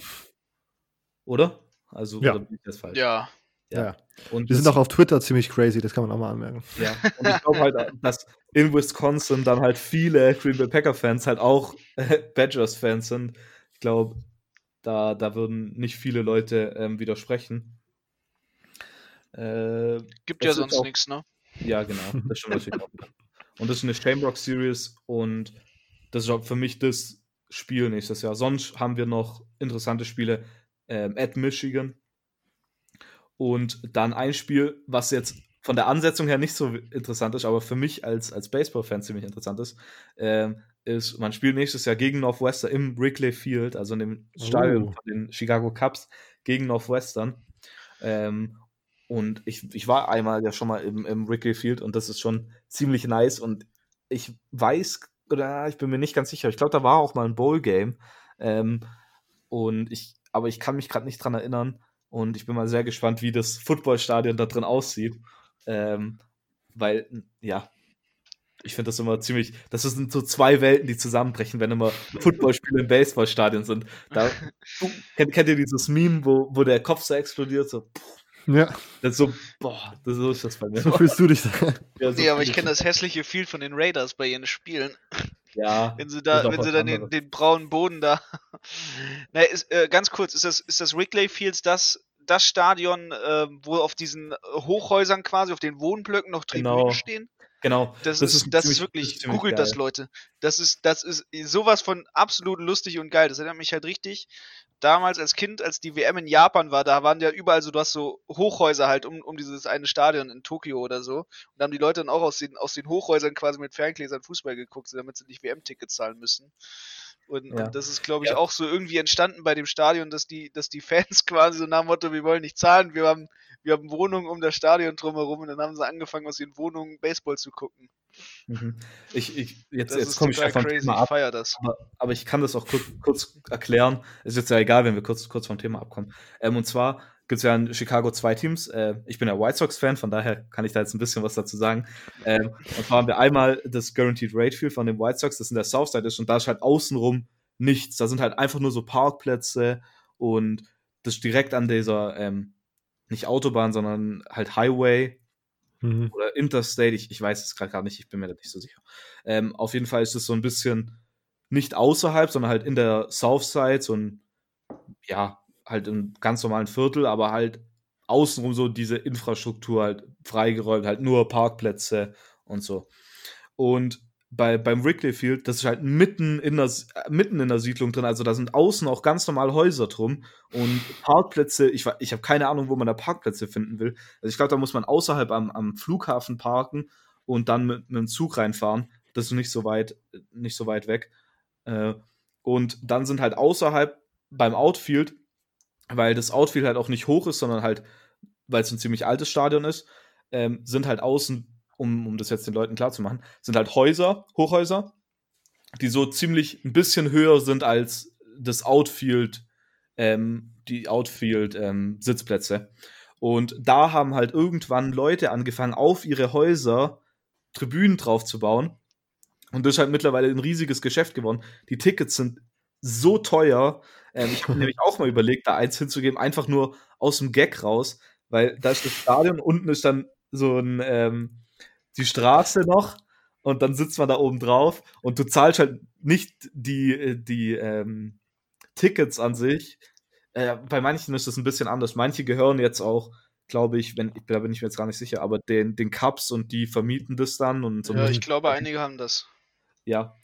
Oder? Also, ja. oder bin ich das falsch? Ja. Ja. ja. Und wir sind auch auf Twitter ziemlich crazy, das kann man auch mal anmerken. Ja, und ich glaube halt, dass in Wisconsin dann halt viele Green Bay Packer-Fans halt auch Badgers-Fans sind. Ich glaube, da, da würden nicht viele Leute ähm, widersprechen. Äh, Gibt ja sonst nichts, ne? Ja, genau. Das stimmt natürlich auch. Und das ist eine Shamrock Series und das ist auch für mich das Spiel nächstes Jahr. Sonst haben wir noch interessante Spiele ähm, at Michigan. Und dann ein Spiel, was jetzt von der Ansetzung her nicht so interessant ist, aber für mich als, als Baseball-Fan ziemlich interessant ist, ähm, ist, man spielt nächstes Jahr gegen Northwestern im Wrigley Field, also in dem Stadion oh. von den Chicago Cubs gegen Northwestern. Ähm, und ich, ich war einmal ja schon mal im, im Wrigley Field und das ist schon ziemlich nice. Und ich weiß, oder ich bin mir nicht ganz sicher, ich glaube, da war auch mal ein Bowl-Game. Ähm, und ich aber ich kann mich gerade nicht dran erinnern. Und ich bin mal sehr gespannt, wie das Footballstadion da drin aussieht. Ähm, weil, ja, ich finde das immer ziemlich, das sind so zwei Welten, die zusammenbrechen, wenn immer Footballspiele im Baseballstadion sind. Da, kennt, kennt, ihr dieses Meme, wo, wo der Kopf so explodiert? So, ja. Das ist so, boah, das, so ist das bei mir. So fühlst du dich da. Ja, so nee, aber ich kenne das hässliche Field von den Raiders bei ihren Spielen. Ja. wenn sie da, wenn sie dann den, den, braunen Boden da. Na, ist, äh, ganz kurz, ist das, ist das Wrigley Fields das, das Stadion, äh, wo auf diesen Hochhäusern quasi, auf den Wohnblöcken noch Tribünen genau. stehen? Genau. Das, das ist, ist, das ist wirklich, googelt geil. das, Leute. Das ist, das ist sowas von absolut lustig und geil. Das erinnert mich halt richtig damals als Kind, als die WM in Japan war, da waren ja überall so, du hast so Hochhäuser halt um, um dieses eine Stadion in Tokio oder so. Und da haben die Leute dann auch aus den, aus den Hochhäusern quasi mit Ferngläsern Fußball geguckt, damit sie nicht WM-Tickets zahlen müssen. Und, ja. und, das ist, glaube ich, ja. auch so irgendwie entstanden bei dem Stadion, dass die, dass die Fans quasi so nach dem Motto, wir wollen nicht zahlen, wir haben, wir haben Wohnungen um das Stadion drumherum und dann haben sie angefangen, aus ihren Wohnungen Baseball zu gucken. Mhm. Ich, ich, jetzt jetzt komme ich einfach crazy. Thema ab, ich das. Aber, aber, ich kann das auch kurz, kurz, erklären. Ist jetzt ja egal, wenn wir kurz, kurz vom Thema abkommen. Ähm, und zwar gibt es ja in Chicago zwei Teams. Äh, ich bin ja White Sox-Fan, von daher kann ich da jetzt ein bisschen was dazu sagen. Ähm, und zwar haben wir einmal das Guaranteed Rate Field von den White Sox, das in der Southside ist, und da ist halt außenrum nichts. Da sind halt einfach nur so Parkplätze und das direkt an dieser, ähm, nicht Autobahn, sondern halt Highway Mhm. Oder Interstate, ich, ich weiß es gerade gar nicht, ich bin mir da nicht so sicher. Ähm, auf jeden Fall ist es so ein bisschen nicht außerhalb, sondern halt in der Southside, so ein, ja, halt im ganz normalen Viertel, aber halt außenrum so diese Infrastruktur halt freigeräumt, halt nur Parkplätze und so. Und bei, beim Wrigley Field, das ist halt mitten in, der, mitten in der Siedlung drin, also da sind außen auch ganz normal Häuser drum und Parkplätze, ich, ich habe keine Ahnung, wo man da Parkplätze finden will. Also ich glaube, da muss man außerhalb am, am Flughafen parken und dann mit, mit dem Zug reinfahren. das ist nicht so weit, nicht so weit weg. Äh, und dann sind halt außerhalb beim Outfield, weil das Outfield halt auch nicht hoch ist, sondern halt, weil es ein ziemlich altes Stadion ist, ähm, sind halt außen, um, um das jetzt den Leuten klar zu machen, sind halt Häuser, Hochhäuser, die so ziemlich ein bisschen höher sind als das Outfield, ähm, die Outfield-Sitzplätze. Ähm, und da haben halt irgendwann Leute angefangen, auf ihre Häuser Tribünen drauf zu bauen. Und das ist halt mittlerweile ein riesiges Geschäft geworden. Die Tickets sind so teuer. Ähm, ich habe nämlich auch mal überlegt, da eins hinzugeben, einfach nur aus dem Gag raus, weil da ist das Stadion, unten ist dann so ein, ähm, die Straße noch und dann sitzt man da oben drauf und du zahlst halt nicht die, äh, die ähm, Tickets an sich. Äh, bei manchen ist das ein bisschen anders. Manche gehören jetzt auch, glaube ich, wenn, da bin ich mir jetzt gar nicht sicher, aber den, den Cups und die vermieten das dann. Und so ja, ich glaube, einige haben das. Ja,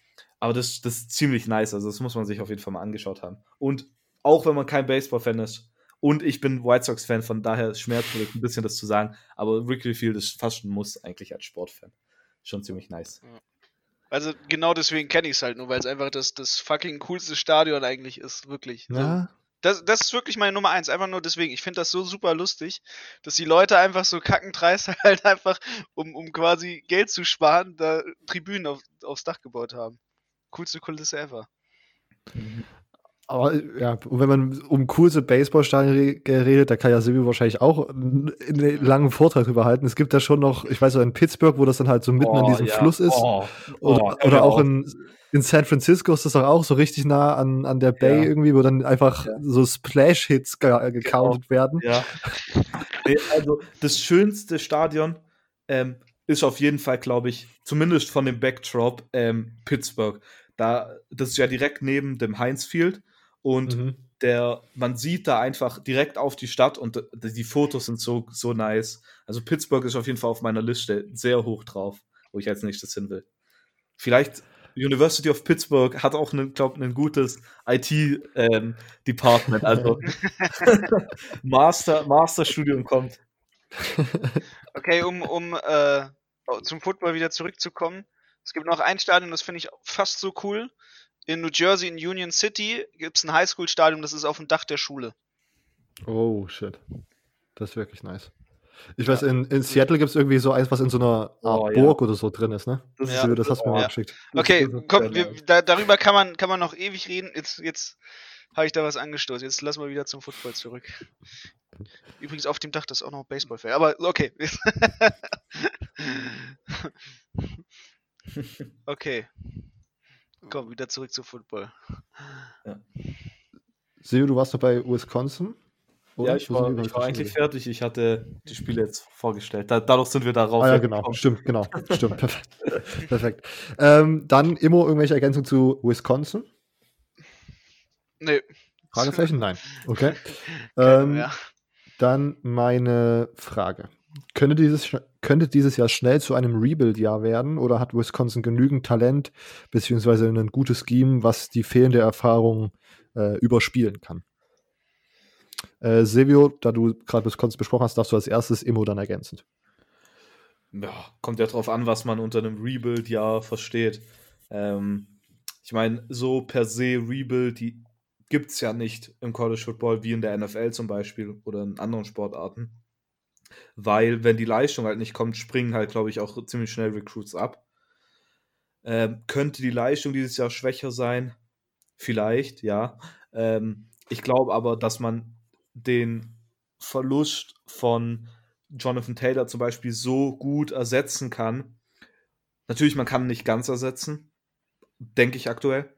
aber das, das ist ziemlich nice. Also, das muss man sich auf jeden Fall mal angeschaut haben. Und auch wenn man kein Baseball-Fan ist, und ich bin White Sox-Fan, von daher schmerzt mir ein bisschen das zu sagen. Aber Wrigley Field ist fast ein Muss eigentlich als Sportfan. Schon ziemlich nice. Also genau deswegen kenne ich es halt nur, weil es einfach das, das fucking coolste Stadion eigentlich ist, wirklich. Ja. Das, das ist wirklich meine Nummer eins, einfach nur deswegen. Ich finde das so super lustig, dass die Leute einfach so kackendreist halt einfach, um, um quasi Geld zu sparen, da Tribünen auf, aufs Dach gebaut haben. Coolste Kulisse ever. Mhm. Aber ja, und wenn man um coolste Baseballstadien redet, da kann ja Silvio wahrscheinlich auch einen, langen Vortrag drüber halten. Es gibt da schon noch, ich weiß so in Pittsburgh, wo das dann halt so mitten oh, an diesem ja. Fluss ist. Oh, oh, oder, oder auch in, in San Francisco ist das doch auch so richtig nah an, an der Bay ja. irgendwie, wo dann einfach ja. so Splash-Hits ge äh, gecountet werden. Ja. also das schönste Stadion ähm, ist auf jeden Fall, glaube ich, zumindest von dem Backdrop ähm, Pittsburgh. Da, das ist ja direkt neben dem Heinz Field und mhm. der, man sieht da einfach direkt auf die Stadt und die Fotos sind so, so nice. Also Pittsburgh ist auf jeden Fall auf meiner Liste sehr hoch drauf, wo ich als nächstes hin will. Vielleicht University of Pittsburgh hat auch, glaube ein gutes IT-Department. Ähm, also Master, Masterstudium kommt. Okay, um, um äh, zum Football wieder zurückzukommen. Es gibt noch ein Stadion, das finde ich fast so cool in New Jersey, in Union City, gibt es ein Highschool-Stadion, das ist auf dem Dach der Schule. Oh, shit. Das ist wirklich nice. Ich weiß, in, in Seattle gibt es irgendwie so eins, was in so einer Art oh, Burg ja. oder so drin ist, ne? Das, ja. das hast du mir ja. mal geschickt. Okay, komm, wir, da, darüber kann man, kann man noch ewig reden. Jetzt, jetzt habe ich da was angestoßen. Jetzt lassen wir wieder zum Football zurück. Übrigens auf dem Dach das ist auch noch Baseball-Fan. Aber okay. okay. Komm, wieder zurück zu Football. Ja. Seo, du warst doch bei Wisconsin? Oder? Ja, ich war, ich war eigentlich fertig. Ich hatte die Spiele jetzt vorgestellt. Da, dadurch sind wir darauf. Ah, ja, genau. Gekommen. Stimmt, genau. Stimmt. Perfekt. Perfekt. Ähm, dann immer irgendwelche Ergänzungen zu Wisconsin? Nee. Fragezeichen? Nein. Okay. Ähm, ja. Dann meine Frage. Könnte dieses, könnte dieses Jahr schnell zu einem Rebuild-Jahr werden oder hat Wisconsin genügend Talent beziehungsweise ein gutes Scheme, was die fehlende Erfahrung äh, überspielen kann? Äh, Silvio, da du gerade Wisconsin besprochen hast, darfst du als erstes Immo dann ergänzend. Ja, kommt ja drauf an, was man unter einem Rebuild-Jahr versteht. Ähm, ich meine, so per se Rebuild, die gibt es ja nicht im College Football, wie in der NFL zum Beispiel oder in anderen Sportarten weil wenn die Leistung halt nicht kommt, springen halt, glaube ich, auch ziemlich schnell Recruits ab. Ähm, könnte die Leistung dieses Jahr schwächer sein? Vielleicht, ja. Ähm, ich glaube aber, dass man den Verlust von Jonathan Taylor zum Beispiel so gut ersetzen kann. Natürlich, man kann nicht ganz ersetzen, denke ich aktuell.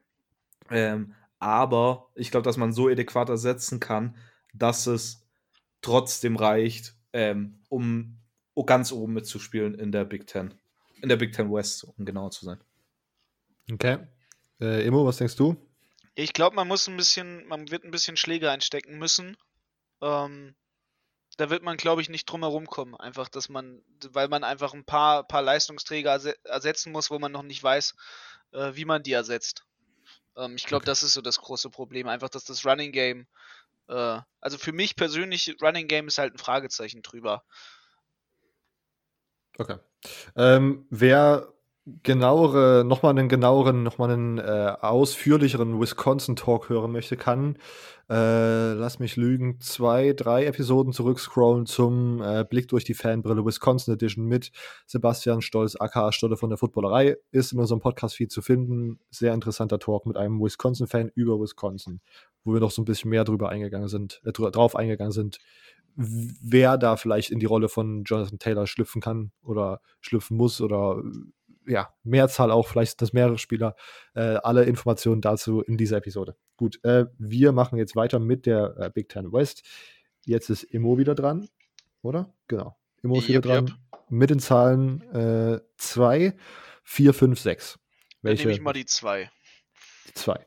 Ähm, aber ich glaube, dass man so adäquat ersetzen kann, dass es trotzdem reicht, ähm, um ganz oben mitzuspielen in der Big Ten. In der Big Ten West, um genauer zu sein. Okay. Äh, Immo, was denkst du? Ich glaube, man muss ein bisschen, man wird ein bisschen Schläge einstecken müssen. Ähm, da wird man, glaube ich, nicht drum herum kommen. Einfach, dass man, weil man einfach ein paar, paar Leistungsträger ersetzen muss, wo man noch nicht weiß, äh, wie man die ersetzt. Ähm, ich glaube, okay. das ist so das große Problem. Einfach, dass das Running Game äh, also für mich persönlich, Running Game ist halt ein Fragezeichen drüber. Okay. Ähm, wer genauere, nochmal einen genaueren, nochmal einen äh, ausführlicheren Wisconsin-Talk hören möchte, kann, äh, lass mich lügen, zwei, drei Episoden zurückscrollen zum äh, Blick durch die Fanbrille Wisconsin Edition mit Sebastian Stolz, aka Stolle von der Footballerei, ist in unserem Podcast-Feed zu finden. Sehr interessanter Talk mit einem Wisconsin-Fan über Wisconsin, wo wir noch so ein bisschen mehr drüber eingegangen sind, äh, drauf eingegangen sind, wer da vielleicht in die Rolle von Jonathan Taylor schlüpfen kann oder schlüpfen muss oder ja, Mehrzahl auch, vielleicht das mehrere Spieler. Äh, alle Informationen dazu in dieser Episode. Gut, äh, wir machen jetzt weiter mit der äh, Big Ten West. Jetzt ist Immo wieder dran, oder? Genau. Immo ist yep, wieder dran. Yep. Mit den Zahlen 2, 4, 5, 6. Welche? Dann nehme ich mal die 2. 2.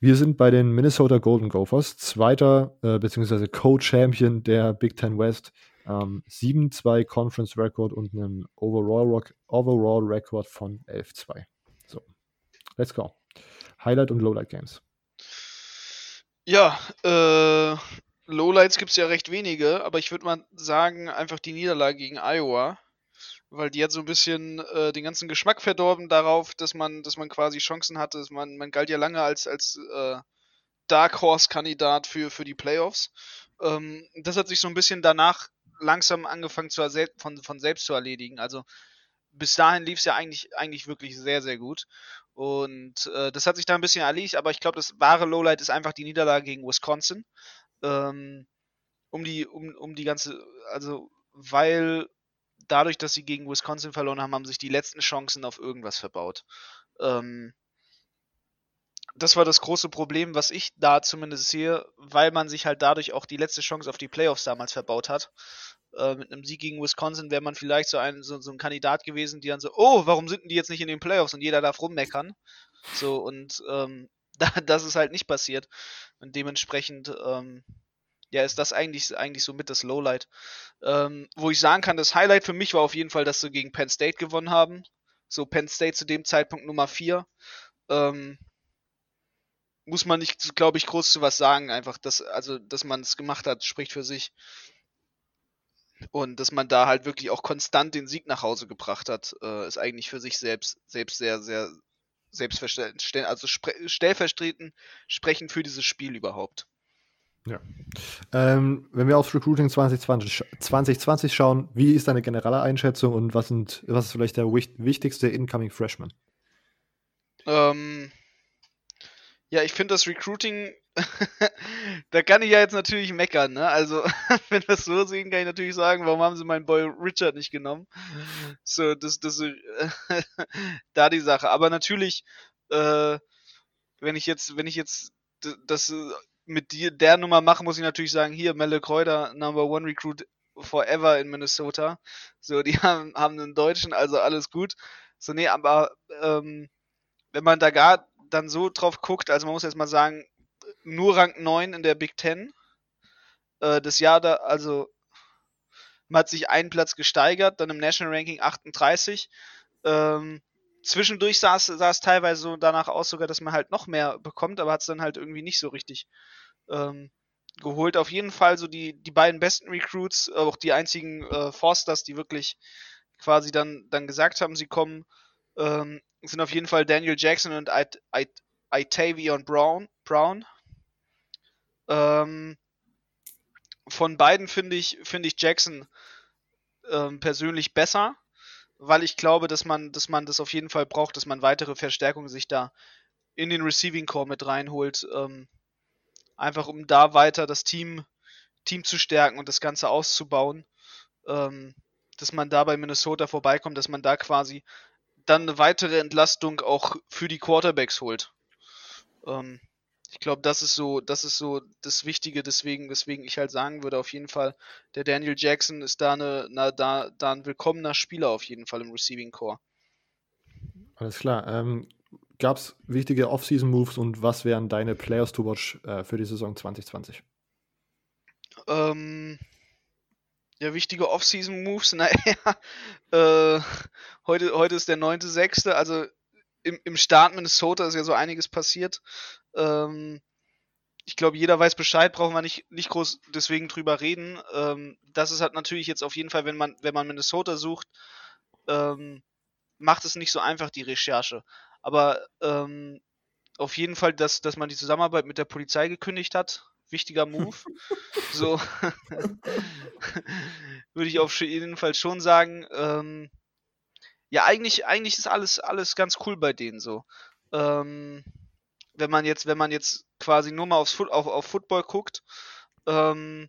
Wir sind bei den Minnesota Golden Gophers, zweiter äh, bzw. Co-Champion der Big Ten West ähm, 7-2 Conference Record und einen Overall, Overall Record von 11-2. So, let's go. Highlight und Lowlight Games. Ja, äh, Lowlights gibt es ja recht wenige, aber ich würde mal sagen, einfach die Niederlage gegen Iowa, weil die hat so ein bisschen äh, den ganzen Geschmack verdorben darauf, dass man, dass man quasi Chancen hatte. Man, man galt ja lange als, als äh, Dark Horse-Kandidat für, für die Playoffs. Ähm, das hat sich so ein bisschen danach langsam angefangen zu von, von selbst zu erledigen. Also bis dahin lief es ja eigentlich, eigentlich wirklich sehr, sehr gut. Und äh, das hat sich da ein bisschen erledigt, aber ich glaube, das wahre Lowlight ist einfach die Niederlage gegen Wisconsin. Ähm, um die, um, um die ganze, also weil dadurch, dass sie gegen Wisconsin verloren haben, haben sich die letzten Chancen auf irgendwas verbaut. Ähm, das war das große Problem, was ich da zumindest sehe, weil man sich halt dadurch auch die letzte Chance auf die Playoffs damals verbaut hat. Äh, mit einem Sieg gegen Wisconsin wäre man vielleicht so ein, so, so, ein Kandidat gewesen, die dann so, oh, warum sind die jetzt nicht in den Playoffs? Und jeder darf rummeckern. So, und ähm, da, das ist halt nicht passiert. Und dementsprechend, ähm, ja, ist das eigentlich, eigentlich so mit das Lowlight. Ähm, wo ich sagen kann, das Highlight für mich war auf jeden Fall, dass sie gegen Penn State gewonnen haben. So, Penn State zu dem Zeitpunkt Nummer 4. Ähm, muss man nicht, glaube ich, groß zu was sagen. Einfach, dass, also, dass man es gemacht hat, spricht für sich. Und dass man da halt wirklich auch konstant den Sieg nach Hause gebracht hat, äh, ist eigentlich für sich selbst, selbst sehr, sehr selbstverständlich, also stellvertretend sprechen für dieses Spiel überhaupt. Ja. Ähm, wenn wir auf Recruiting 2020, 2020 schauen, wie ist deine generelle Einschätzung und was, sind, was ist vielleicht der wichtigste Incoming Freshman? Ähm, ja, ich finde das Recruiting, da kann ich ja jetzt natürlich meckern, ne? Also, wenn wir es so sehen, kann ich natürlich sagen, warum haben sie meinen Boy Richard nicht genommen? So, das, das, da die Sache. Aber natürlich, äh, wenn ich jetzt, wenn ich jetzt das äh, mit dir, der Nummer mache, muss ich natürlich sagen, hier, Melle Kräuter, Number One Recruit forever in Minnesota. So, die haben, haben einen Deutschen, also alles gut. So, nee, aber ähm, wenn man da gar dann so drauf guckt, also man muss jetzt mal sagen, nur Rang 9 in der Big Ten. Äh, das Jahr da, also man hat sich einen Platz gesteigert, dann im National Ranking 38. Ähm, zwischendurch sah es, sah es teilweise so danach aus, sogar, dass man halt noch mehr bekommt, aber hat es dann halt irgendwie nicht so richtig ähm, geholt. Auf jeden Fall so die, die beiden besten Recruits, auch die einzigen äh, Forsters, die wirklich quasi dann, dann gesagt haben, sie kommen, ähm, sind auf jeden Fall Daniel Jackson und It It Itavion Brown. Brown. Ähm, von beiden finde ich, finde ich Jackson ähm, persönlich besser, weil ich glaube, dass man, dass man das auf jeden Fall braucht, dass man weitere Verstärkungen sich da in den Receiving Core mit reinholt. Ähm, einfach um da weiter das Team, Team zu stärken und das Ganze auszubauen. Ähm, dass man da bei Minnesota vorbeikommt, dass man da quasi dann eine weitere Entlastung auch für die Quarterbacks holt. Ähm, ich glaube, das ist so, das ist so das Wichtige, deswegen, weswegen ich halt sagen würde, auf jeden Fall, der Daniel Jackson ist da eine, na, da, da ein willkommener Spieler auf jeden Fall im Receiving Core. Alles klar. Ähm, Gab es wichtige Off-Season-Moves und was wären deine Players to watch äh, für die Saison 2020? Ähm, ja, wichtige Off-Season-Moves, naja, äh, heute, heute ist der 9.6., also im, im Start Minnesota ist ja so einiges passiert. Ähm, ich glaube, jeder weiß Bescheid, brauchen wir nicht, nicht groß deswegen drüber reden. Ähm, das ist halt natürlich jetzt auf jeden Fall, wenn man, wenn man Minnesota sucht, ähm, macht es nicht so einfach, die Recherche. Aber ähm, auf jeden Fall, dass, dass man die Zusammenarbeit mit der Polizei gekündigt hat, wichtiger Move. so würde ich auf jeden Fall schon sagen. Ähm, ja, eigentlich, eigentlich ist alles, alles ganz cool bei denen so. Ähm, wenn man jetzt, wenn man jetzt quasi nur mal aufs, auf, auf Football guckt, ähm,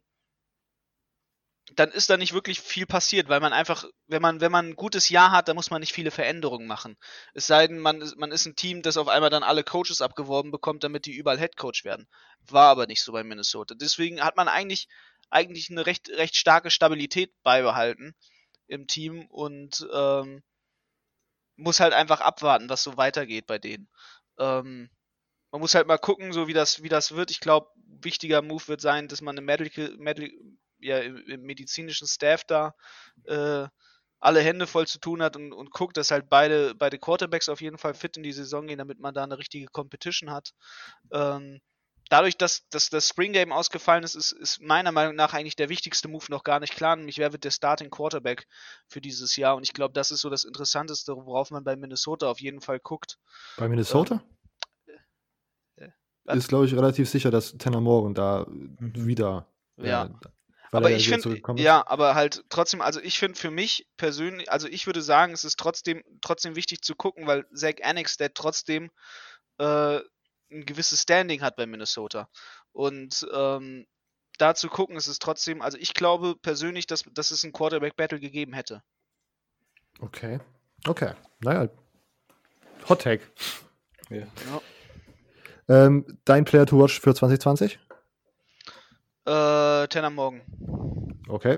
dann ist da nicht wirklich viel passiert, weil man einfach, wenn man, wenn man ein gutes Jahr hat, dann muss man nicht viele Veränderungen machen. Es sei denn, man, man ist ein Team, das auf einmal dann alle Coaches abgeworben bekommt, damit die überall Head Coach werden. War aber nicht so bei Minnesota. Deswegen hat man eigentlich, eigentlich eine recht, recht starke Stabilität beibehalten im Team und ähm, muss halt einfach abwarten, was so weitergeht bei denen. Ähm, man muss halt mal gucken, so wie das, wie das wird. Ich glaube, wichtiger Move wird sein, dass man eine Medical, Medical ja, im, medizinischen Staff da äh, alle Hände voll zu tun hat und, und guckt, dass halt beide, beide Quarterbacks auf jeden Fall fit in die Saison gehen, damit man da eine richtige Competition hat. Ähm, dadurch, dass, dass das Spring Game ausgefallen ist, ist, ist meiner Meinung nach eigentlich der wichtigste Move noch gar nicht klar, nämlich wer wird der Starting Quarterback für dieses Jahr. Und ich glaube, das ist so das Interessanteste, worauf man bei Minnesota auf jeden Fall guckt. Bei Minnesota? Äh, ist, glaube ich, relativ sicher, dass Tanner Morgan da mhm. wieder. Ja. Äh, aber ich finde, ja, aber halt trotzdem, also ich finde für mich persönlich, also ich würde sagen, es ist trotzdem, trotzdem wichtig zu gucken, weil Zach Annex, der trotzdem äh, ein gewisses Standing hat bei Minnesota. Und ähm, da zu gucken, ist es trotzdem, also ich glaube persönlich, dass, dass es ein Quarterback-Battle gegeben hätte. Okay. Okay. Naja. Hot Take. Ja. ja. Ähm, dein Player to Watch für 2020? Äh, Tanner Morgan. Okay.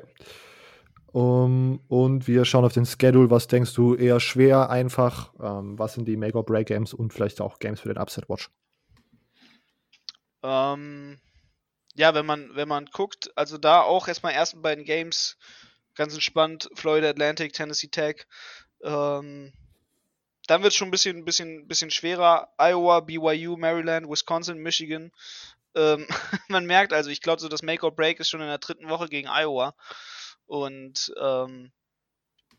Um, und wir schauen auf den Schedule. Was denkst du eher schwer, einfach? Ähm, was sind die Make-or-Break-Games und vielleicht auch Games für den Upset-Watch? Ähm, ja, wenn man, wenn man guckt, also da auch erstmal ersten beiden Games ganz entspannt, Florida Atlantic, Tennessee Tech. Ähm, dann wird es schon ein bisschen, bisschen, bisschen schwerer. Iowa, BYU, Maryland, Wisconsin, Michigan. Ähm, man merkt also, ich glaube, so das Make or Break ist schon in der dritten Woche gegen Iowa. Und ähm,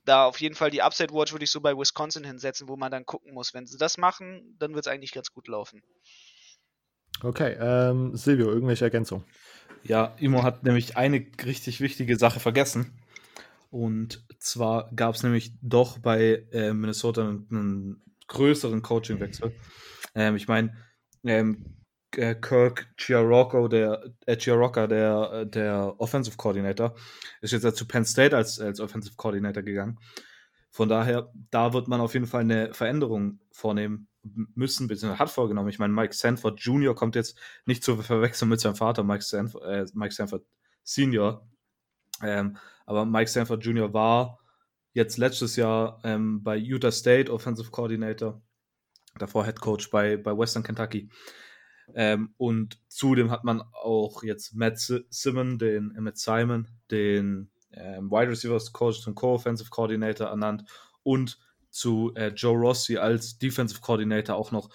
da auf jeden Fall die Upside Watch würde ich so bei Wisconsin hinsetzen, wo man dann gucken muss. Wenn sie das machen, dann wird es eigentlich ganz gut laufen. Okay, ähm, Silvio, irgendwelche Ergänzungen? Ja, Imo hat nämlich eine richtig wichtige Sache vergessen. Und zwar gab es nämlich doch bei äh, Minnesota einen, größeren Coachingwechsel. Ähm, ich meine, ähm, äh, Kirk Chiarocco, der äh, Chiarocca, der, äh, der Offensive Coordinator, ist jetzt zu Penn State als, als Offensive Coordinator gegangen. Von daher, da wird man auf jeden Fall eine Veränderung vornehmen müssen, beziehungsweise hat vorgenommen. Ich meine, Mike Sanford Jr. kommt jetzt nicht zu verwechseln mit seinem Vater, Mike Sanford, äh, Mike Sanford Senior. Ähm, aber Mike Sanford Jr. war jetzt letztes Jahr ähm, bei Utah State Offensive Coordinator, davor Head Coach bei, bei Western Kentucky. Ähm, und zudem hat man auch jetzt Matt Simon, den äh, Matt Simon, den ähm, Wide Receivers Coach zum Co-Offensive Coordinator ernannt und zu äh, Joe Rossi als Defensive Coordinator auch noch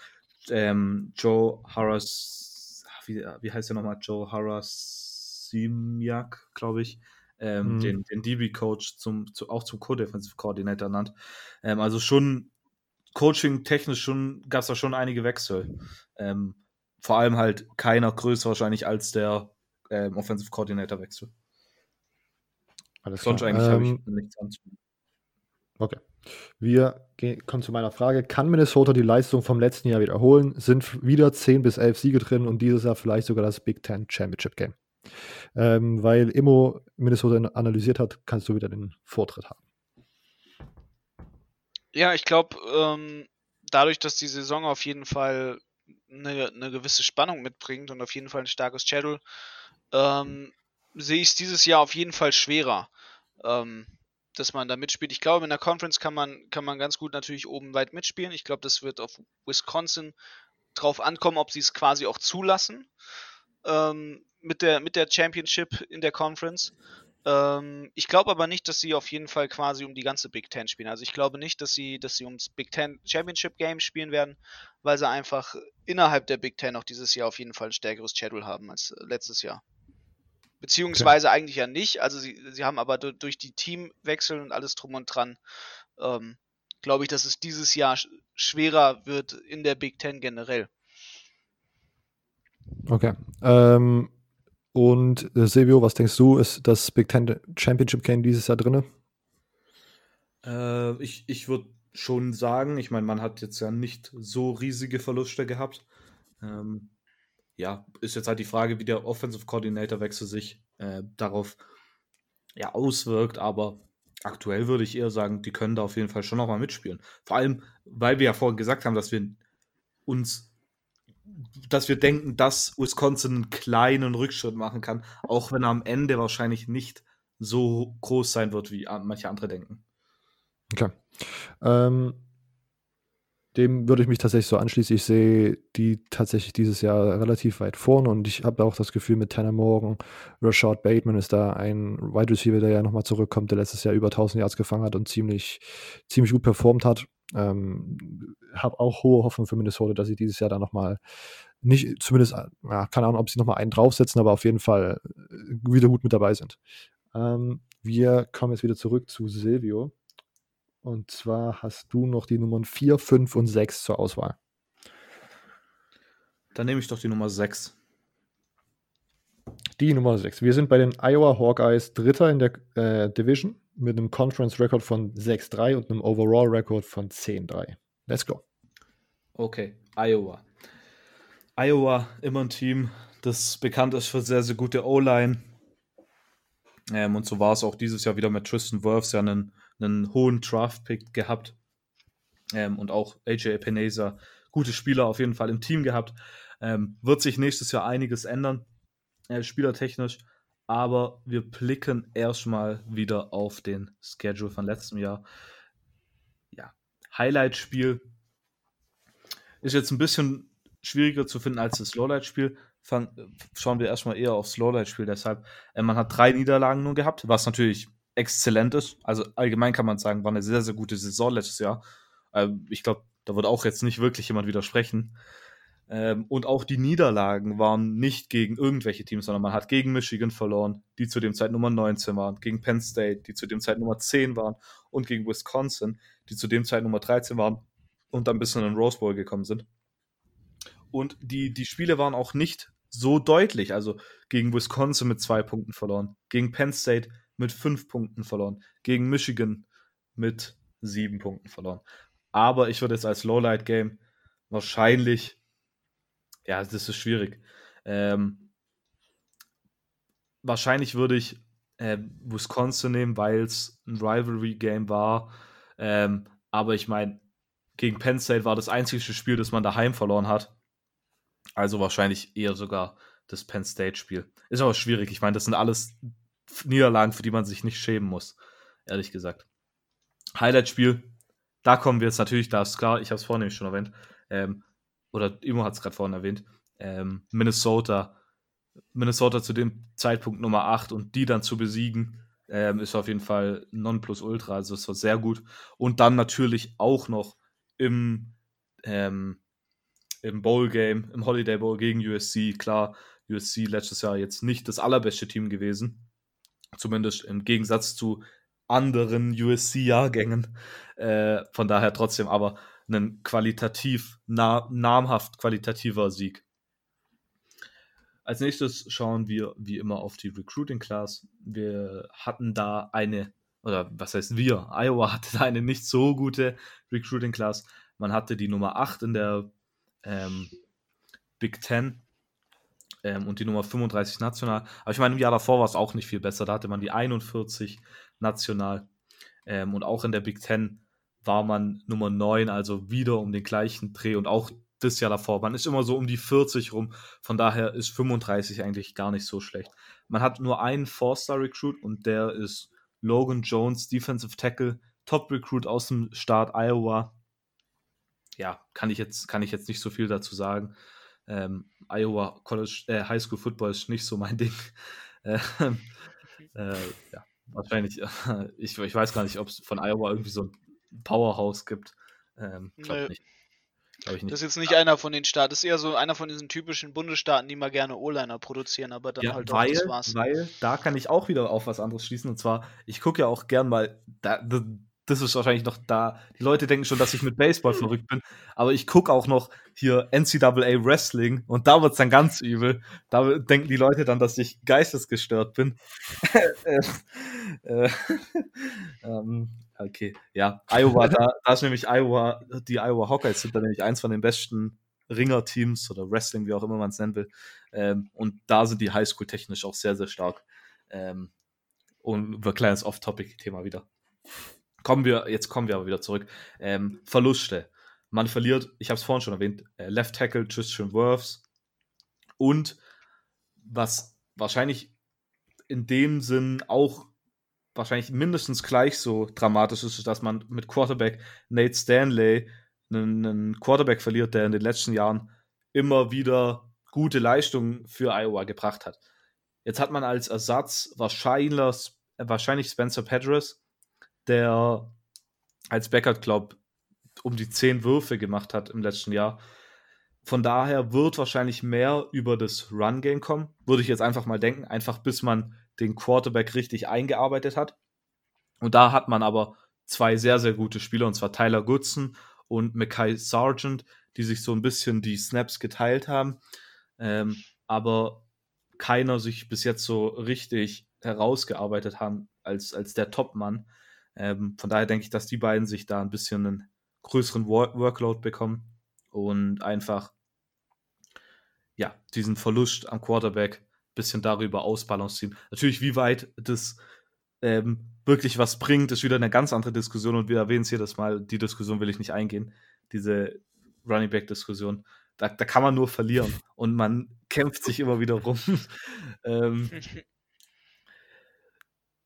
ähm, Joe Harras, wie, wie heißt der nochmal? Joe Harasimiak, glaube ich, ähm, mhm. den, den DB-Coach zum, zu, auch zum Co-Defensive Coordinator ernannt. Ähm, also schon Coaching-technisch schon gab es da schon einige Wechsel. Ähm, vor allem halt keiner größer wahrscheinlich als der ähm, Offensive Coordinator Wechsel. Alles Sonst klar. eigentlich ähm, habe ich nichts anzubieten. Okay. Wir gehen, kommen zu meiner Frage. Kann Minnesota die Leistung vom letzten Jahr wiederholen? Sind wieder 10 bis 11 Siege drin und dieses Jahr vielleicht sogar das Big Ten Championship Game? Ähm, weil Immo Minnesota analysiert hat, kannst du wieder den Vortritt haben. Ja, ich glaube, ähm, dadurch, dass die Saison auf jeden Fall eine, eine gewisse Spannung mitbringt und auf jeden Fall ein starkes Schedule, ähm, sehe ich es dieses Jahr auf jeden Fall schwerer, ähm, dass man da mitspielt. Ich glaube, in der Conference kann man, kann man ganz gut natürlich oben weit mitspielen. Ich glaube, das wird auf Wisconsin drauf ankommen, ob sie es quasi auch zulassen ähm, mit, der, mit der Championship in der Conference. Ähm, ich glaube aber nicht, dass sie auf jeden Fall quasi um die ganze Big Ten spielen. Also ich glaube nicht, dass sie, dass sie ums Big Ten Championship Game spielen werden, weil sie einfach innerhalb der Big Ten auch dieses Jahr auf jeden Fall ein stärkeres Schedule haben als letztes Jahr. Beziehungsweise okay. eigentlich ja nicht. Also sie, sie haben aber durch die Teamwechsel und alles drum und dran, ähm, glaube ich, dass es dieses Jahr schwerer wird in der Big Ten generell. Okay. Ähm, und äh, Silvio, was denkst du, ist das Big Ten Championship Game dieses Jahr drin? Äh, ich ich würde schon sagen, ich meine, man hat jetzt ja nicht so riesige Verluste gehabt. Ähm, ja, ist jetzt halt die Frage, wie der Offensive Coordinator Wechsel sich äh, darauf ja, auswirkt, aber aktuell würde ich eher sagen, die können da auf jeden Fall schon nochmal mitspielen. Vor allem, weil wir ja vorhin gesagt haben, dass wir uns, dass wir denken, dass Wisconsin einen kleinen Rückschritt machen kann, auch wenn er am Ende wahrscheinlich nicht so groß sein wird, wie manche andere denken. Okay. Ähm, dem würde ich mich tatsächlich so anschließen. Ich sehe die tatsächlich dieses Jahr relativ weit vorne und ich habe auch das Gefühl, mit Tanner Morgan, Rashad Bateman ist da ein Wide Receiver, der ja nochmal zurückkommt, der letztes Jahr über 1000 Yards gefangen hat und ziemlich, ziemlich gut performt hat. Ähm, habe auch hohe Hoffnung für Minnesota, dass sie dieses Jahr da nochmal nicht, zumindest, ja, keine Ahnung, ob sie nochmal einen draufsetzen, aber auf jeden Fall äh, wieder gut mit dabei sind. Ähm, wir kommen jetzt wieder zurück zu Silvio. Und zwar hast du noch die Nummern 4, 5 und 6 zur Auswahl. Dann nehme ich doch die Nummer 6. Die Nummer 6. Wir sind bei den Iowa Hawkeyes Dritter in der äh, Division mit einem Conference Record von 6-3 und einem Overall Record von 10-3. Let's go. Okay, Iowa. Iowa, immer ein Team, das bekannt ist für sehr, sehr gute O-Line. Ähm, und so war es auch dieses Jahr wieder mit Tristan Wirfs ja einen einen hohen Draft-Pick gehabt ähm, und auch AJ Epinesa, gute Spieler auf jeden Fall im Team gehabt. Ähm, wird sich nächstes Jahr einiges ändern, äh, spielertechnisch, aber wir blicken erstmal wieder auf den Schedule von letztem Jahr. Ja, Highlight-Spiel ist jetzt ein bisschen schwieriger zu finden als das Lowlight-Spiel. Schauen wir erstmal eher aufs Lowlight-Spiel. Deshalb, äh, man hat drei Niederlagen nur gehabt, was natürlich exzellent ist. Also allgemein kann man sagen, war eine sehr, sehr gute Saison letztes Jahr. Ähm, ich glaube, da wird auch jetzt nicht wirklich jemand widersprechen. Ähm, und auch die Niederlagen waren nicht gegen irgendwelche Teams, sondern man hat gegen Michigan verloren, die zu dem Zeit Nummer 19 waren, gegen Penn State, die zu dem Zeit Nummer 10 waren und gegen Wisconsin, die zu dem Zeit Nummer 13 waren und dann bis in den Rose Bowl gekommen sind. Und die, die Spiele waren auch nicht so deutlich. Also gegen Wisconsin mit zwei Punkten verloren, gegen Penn State mit fünf Punkten verloren. Gegen Michigan mit sieben Punkten verloren. Aber ich würde jetzt als Lowlight-Game wahrscheinlich, ja, das ist schwierig. Ähm, wahrscheinlich würde ich äh, Wisconsin nehmen, weil es ein Rivalry-Game war. Ähm, aber ich meine, gegen Penn State war das einzige Spiel, das man daheim verloren hat. Also wahrscheinlich eher sogar das Penn State-Spiel. Ist aber schwierig. Ich meine, das sind alles Niederlagen, für die man sich nicht schämen muss, ehrlich gesagt. Highlight-Spiel, da kommen wir jetzt natürlich, da ist klar, ich habe es vorhin schon erwähnt, ähm, oder Imo hat es gerade vorhin erwähnt, ähm, Minnesota, Minnesota zu dem Zeitpunkt Nummer 8 und die dann zu besiegen, ähm, ist auf jeden Fall Nonplusultra, also es war sehr gut. Und dann natürlich auch noch im, ähm, im Bowl-Game, im Holiday Bowl gegen USC, klar, USC letztes Jahr jetzt nicht das allerbeste Team gewesen, Zumindest im Gegensatz zu anderen USC-Jahrgängen. Äh, von daher trotzdem aber ein qualitativ, na, namhaft qualitativer Sieg. Als nächstes schauen wir wie immer auf die Recruiting Class. Wir hatten da eine, oder was heißt wir? Iowa hatte da eine nicht so gute Recruiting Class. Man hatte die Nummer 8 in der ähm, Big Ten ähm, und die Nummer 35 national. Aber ich meine, im Jahr davor war es auch nicht viel besser. Da hatte man die 41 national. Ähm, und auch in der Big Ten war man Nummer 9, also wieder um den gleichen Dreh und auch das Jahr davor. Man ist immer so um die 40 rum. Von daher ist 35 eigentlich gar nicht so schlecht. Man hat nur einen Four-Star-Recruit und der ist Logan Jones, Defensive Tackle, Top-Recruit aus dem Staat Iowa. Ja, kann ich jetzt, kann ich jetzt nicht so viel dazu sagen. Ähm, Iowa College, äh, High School Football ist nicht so mein Ding. Ähm, äh, ja, wahrscheinlich, äh, ich, ich weiß gar nicht, ob es von Iowa irgendwie so ein Powerhouse gibt. Ähm, glaub nicht. Glaub nicht. Das ist jetzt nicht ja. einer von den Staaten, das ist eher so einer von diesen typischen Bundesstaaten, die mal gerne O-Liner produzieren, aber dann ja, halt weil, auch das war's. Weil da kann ich auch wieder auf was anderes schließen und zwar, ich gucke ja auch gern mal da, das ist wahrscheinlich noch da. Die Leute denken schon, dass ich mit Baseball verrückt bin, aber ich gucke auch noch hier NCAA Wrestling und da wird's dann ganz übel. Da denken die Leute dann, dass ich geistesgestört bin. äh, äh, ähm, okay, ja, Iowa, da, da ist nämlich Iowa, die Iowa Hawkeyes sind da nämlich eins von den besten Ringer-Teams oder Wrestling, wie auch immer man es nennen will. Ähm, und da sind die Highschool technisch auch sehr, sehr stark. Ähm, und ein kleines Off-Topic-Thema wieder. Kommen wir, jetzt kommen wir aber wieder zurück. Ähm, Verluste. Man verliert, ich habe es vorhin schon erwähnt, äh, Left Tackle Christian Worths und was wahrscheinlich in dem Sinn auch wahrscheinlich mindestens gleich so dramatisch ist, dass man mit Quarterback Nate Stanley einen, einen Quarterback verliert, der in den letzten Jahren immer wieder gute Leistungen für Iowa gebracht hat. Jetzt hat man als Ersatz wahrscheinlich, wahrscheinlich Spencer Pedras, der als Backup, glaube um die zehn Würfe gemacht hat im letzten Jahr. Von daher wird wahrscheinlich mehr über das Run-Game kommen, würde ich jetzt einfach mal denken, einfach bis man den Quarterback richtig eingearbeitet hat. Und da hat man aber zwei sehr, sehr gute Spieler, und zwar Tyler Goodson und Mackay Sargent, die sich so ein bisschen die Snaps geteilt haben. Ähm, aber keiner sich bis jetzt so richtig herausgearbeitet haben als, als der Top-Mann. Ähm, von daher denke ich, dass die beiden sich da ein bisschen einen größeren Work Workload bekommen und einfach ja, diesen Verlust am Quarterback bisschen darüber ausbalancieren. Natürlich, wie weit das ähm, wirklich was bringt, ist wieder eine ganz andere Diskussion und wir erwähnen es jedes Mal, die Diskussion will ich nicht eingehen, diese Running Back-Diskussion. Da, da kann man nur verlieren und man kämpft sich immer wieder rum. ähm,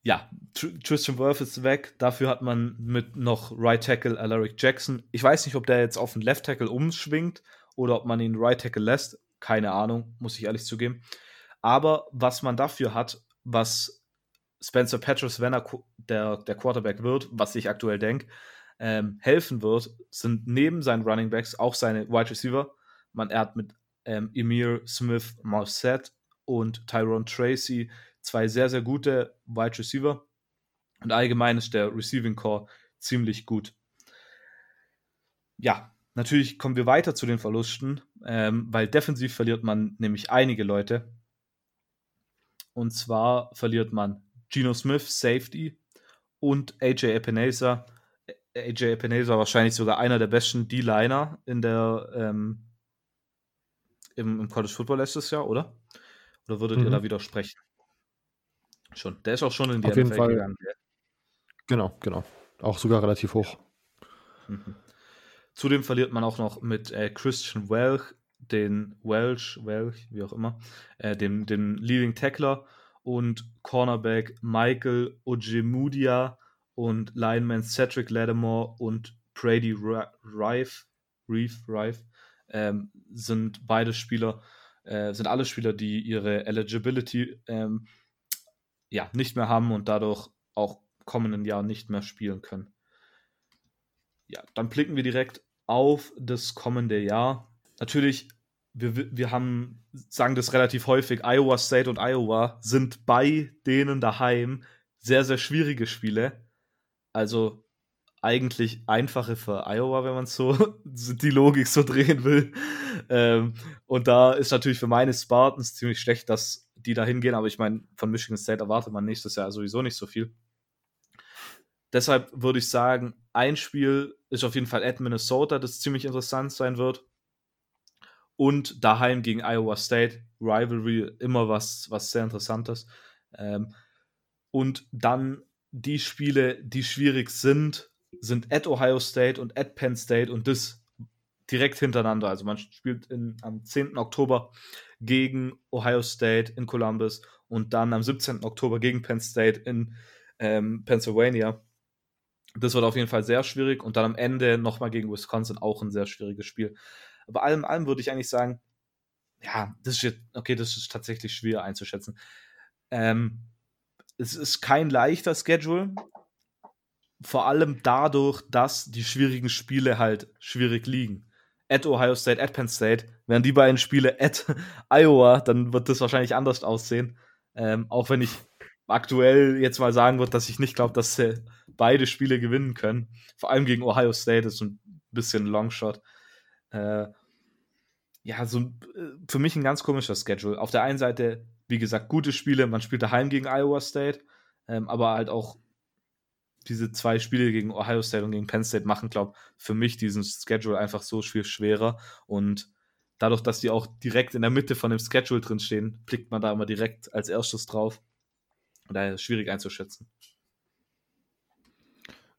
ja, Tristan Worth ist weg. Dafür hat man mit noch Right Tackle Alaric Jackson. Ich weiß nicht, ob der jetzt auf den Left Tackle umschwingt oder ob man ihn Right Tackle lässt. Keine Ahnung, muss ich ehrlich zugeben. Aber was man dafür hat, was Spencer Petros, wenn er der, der Quarterback wird, was ich aktuell denke, ähm, helfen wird, sind neben seinen Running Backs auch seine Wide Receiver. Man er hat mit ähm, Emir Smith Marset und Tyrone Tracy zwei sehr, sehr gute Wide Receiver. Und allgemein ist der Receiving Core ziemlich gut. Ja, natürlich kommen wir weiter zu den Verlusten, ähm, weil defensiv verliert man nämlich einige Leute. Und zwar verliert man Geno Smith, Safety, und AJ Epinesa. AJ Epinesa wahrscheinlich sogar einer der besten D-Liner in der ähm, im, im, College Football letztes Jahr, oder? Oder würdet mhm. ihr da widersprechen? Schon. Der ist auch schon in die Auf jeden Fall. gegangen. Genau, genau. Auch sogar relativ hoch. Mhm. Zudem verliert man auch noch mit äh, Christian Welch, den Welsh, Welch, wie auch immer, äh, dem, dem Leading Tackler und Cornerback Michael Ojemudia und Lineman Cedric Lattimore und Brady Rife, Reef, Rife ähm, sind beide Spieler, äh, sind alle Spieler, die ihre Eligibility ähm, ja, nicht mehr haben und dadurch auch kommenden Jahr nicht mehr spielen können. Ja, dann blicken wir direkt auf das kommende Jahr. Natürlich wir, wir haben, sagen das relativ häufig, Iowa State und Iowa sind bei denen daheim sehr, sehr schwierige Spiele. Also eigentlich einfache für Iowa, wenn man so die Logik so drehen will. Ähm, und da ist natürlich für meine Spartans ziemlich schlecht, dass die da hingehen, aber ich meine, von Michigan State erwartet man nächstes Jahr sowieso nicht so viel. Deshalb würde ich sagen, ein Spiel ist auf jeden Fall at Minnesota, das ziemlich interessant sein wird und daheim gegen Iowa State. Rivalry, immer was, was sehr Interessantes. Ähm, und dann die Spiele, die schwierig sind, sind at Ohio State und at Penn State und das direkt hintereinander. Also man spielt in, am 10. Oktober gegen Ohio State in Columbus und dann am 17. Oktober gegen Penn State in ähm, Pennsylvania. Das wird auf jeden Fall sehr schwierig und dann am Ende nochmal gegen Wisconsin auch ein sehr schwieriges Spiel. Aber allem allem würde ich eigentlich sagen, ja, das ist jetzt, okay, das ist tatsächlich schwer einzuschätzen. Ähm, es ist kein leichter Schedule. Vor allem dadurch, dass die schwierigen Spiele halt schwierig liegen. At Ohio State, at Penn State, wären die beiden Spiele at Iowa, dann wird das wahrscheinlich anders aussehen. Ähm, auch wenn ich aktuell jetzt mal sagen würde, dass ich nicht glaube, dass beide Spiele gewinnen können. Vor allem gegen Ohio State ist ein bisschen Longshot. Äh, ja, so äh, für mich ein ganz komischer Schedule. Auf der einen Seite, wie gesagt, gute Spiele, man spielt daheim gegen Iowa State, ähm, aber halt auch diese zwei Spiele gegen Ohio State und gegen Penn State machen, glaube für mich diesen Schedule einfach so viel schwerer. Und dadurch, dass die auch direkt in der Mitte von dem Schedule drin stehen, blickt man da immer direkt als erstes drauf. Und daher ist es schwierig einzuschätzen.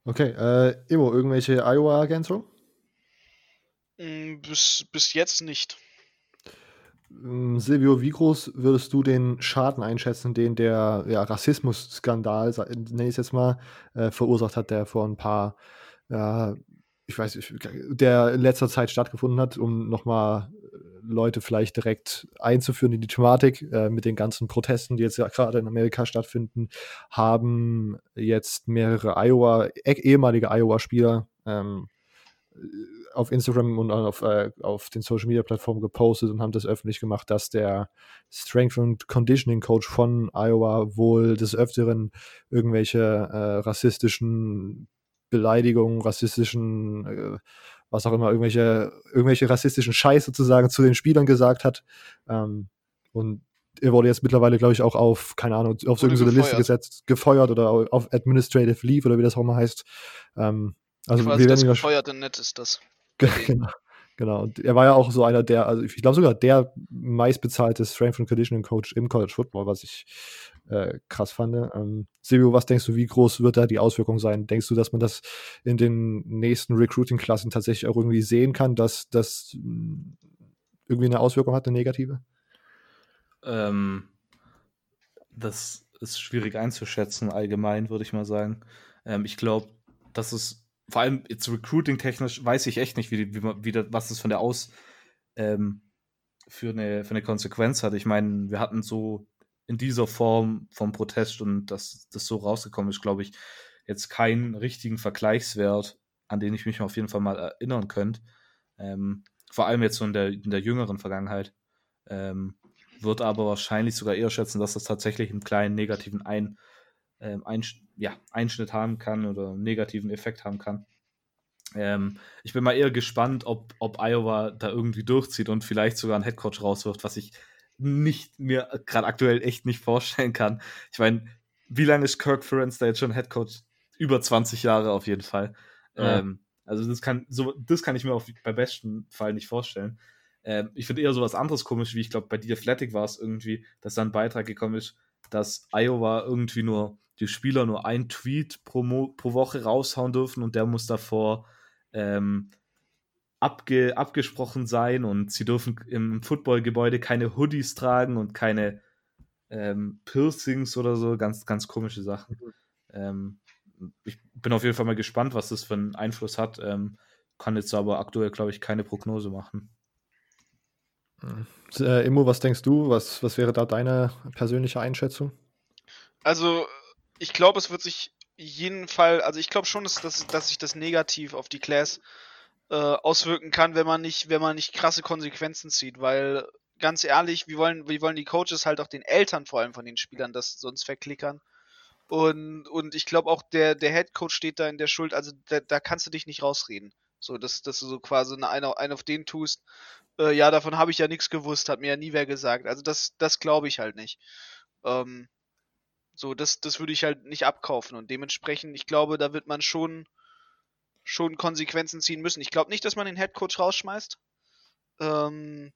Okay, äh, Imo, irgendwelche Iowa-Ergänzung? Mm, bis, bis jetzt nicht. Ähm, Silvio, wie groß würdest du den Schaden einschätzen, den der ja, Rassismus-Skandal, nenne ich es jetzt mal, äh, verursacht hat, der vor ein paar, ja, ich weiß nicht, der in letzter Zeit stattgefunden hat, um nochmal äh, Leute vielleicht direkt einzuführen in die Thematik äh, mit den ganzen Protesten, die jetzt ja gerade in Amerika stattfinden, haben jetzt mehrere Iowa, eh, ehemalige Iowa-Spieler ähm, auf Instagram und auf, äh, auf den Social Media Plattformen gepostet und haben das öffentlich gemacht, dass der Strength and Conditioning Coach von Iowa wohl des Öfteren irgendwelche äh, rassistischen Beleidigungen, rassistischen, äh, was auch immer, irgendwelche, irgendwelche rassistischen Scheiß sozusagen zu den Spielern gesagt hat. Ähm, und er wurde jetzt mittlerweile, glaube ich, auch auf, keine Ahnung, auf so eine Liste gesetzt, gefeuert oder auf Administrative Leave oder wie das auch mal heißt. Ähm, also Quasi wir das gefeuerte Netz ist das. Genau. Genau. Und er war ja auch so einer der, also ich glaube sogar der meistbezahlte Strength and Conditioning Coach im College Football, was ich äh, krass fand. Ähm, Silvio, was denkst du, wie groß wird da die Auswirkung sein? Denkst du, dass man das in den nächsten Recruiting-Klassen tatsächlich auch irgendwie sehen kann, dass das hm, irgendwie eine Auswirkung hat, eine negative? Ähm, das ist schwierig einzuschätzen, allgemein, würde ich mal sagen. Ähm, ich glaube, dass es vor allem jetzt recruiting-technisch weiß ich echt nicht, wie, wie, wie das, was das von der Aus ähm, für, eine, für eine Konsequenz hat. Ich meine, wir hatten so in dieser Form vom Protest und dass das so rausgekommen ist, glaube ich, jetzt keinen richtigen Vergleichswert, an den ich mich auf jeden Fall mal erinnern könnte. Ähm, vor allem jetzt so in der, in der jüngeren Vergangenheit. Ähm, wird aber wahrscheinlich sogar eher schätzen, dass das tatsächlich einen kleinen negativen Ein, ähm, ein, ja, Einschnitt haben kann oder einen negativen Effekt haben kann. Ähm, ich bin mal eher gespannt, ob, ob Iowa da irgendwie durchzieht und vielleicht sogar einen Headcoach rauswirft, was ich nicht mir gerade aktuell echt nicht vorstellen kann. Ich meine, wie lange ist Kirk Ferentz da jetzt schon Headcoach? Über 20 Jahre auf jeden Fall. Ja. Ähm, also das kann, so, das kann ich mir auf, bei besten Fall nicht vorstellen. Ähm, ich finde eher sowas anderes komisch, wie ich glaube, bei The Athletic war es irgendwie, dass da ein Beitrag gekommen ist, dass Iowa irgendwie nur die Spieler nur ein Tweet pro, Mo pro Woche raushauen dürfen und der muss davor ähm, abge abgesprochen sein und sie dürfen im Footballgebäude keine Hoodies tragen und keine ähm, Piercings oder so, ganz, ganz komische Sachen. Mhm. Ähm, ich bin auf jeden Fall mal gespannt, was das für einen Einfluss hat. Ähm, kann jetzt aber aktuell, glaube ich, keine Prognose machen. Äh, Immo, was denkst du? Was, was wäre da deine persönliche Einschätzung? Also, ich glaube, es wird sich jeden Fall, also ich glaube schon, dass, dass, dass sich das negativ auf die Class äh, auswirken kann, wenn man nicht, wenn man nicht krasse Konsequenzen zieht, weil ganz ehrlich, wir wollen, wir wollen die Coaches halt auch den Eltern vor allem von den Spielern das sonst verklickern. Und, und ich glaube auch der, der Head Coach steht da in der Schuld, also da, da kannst du dich nicht rausreden. So, dass, dass du so quasi einen, einen auf den tust. Äh, ja, davon habe ich ja nichts gewusst, hat mir ja nie wer gesagt. Also das, das glaube ich halt nicht. Ähm, so, das, das würde ich halt nicht abkaufen und dementsprechend, ich glaube, da wird man schon, schon Konsequenzen ziehen müssen. Ich glaube nicht, dass man den Headcoach rausschmeißt. Ähm,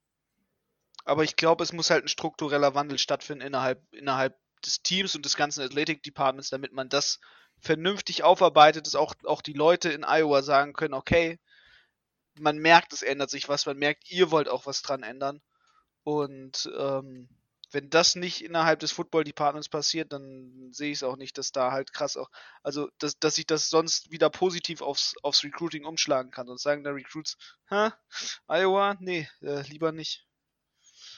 aber ich glaube, es muss halt ein struktureller Wandel stattfinden innerhalb, innerhalb des Teams und des ganzen Athletic Departments, damit man das vernünftig aufarbeitet, dass auch, auch die Leute in Iowa sagen können, okay, man merkt, es ändert sich was, man merkt, ihr wollt auch was dran ändern. Und ähm, wenn das nicht innerhalb des Football Departments passiert, dann sehe ich es auch nicht, dass da halt krass auch, also dass, dass ich das sonst wieder positiv aufs, aufs Recruiting umschlagen kann und sagen da Recruits, hä, Iowa, nee, äh, lieber nicht.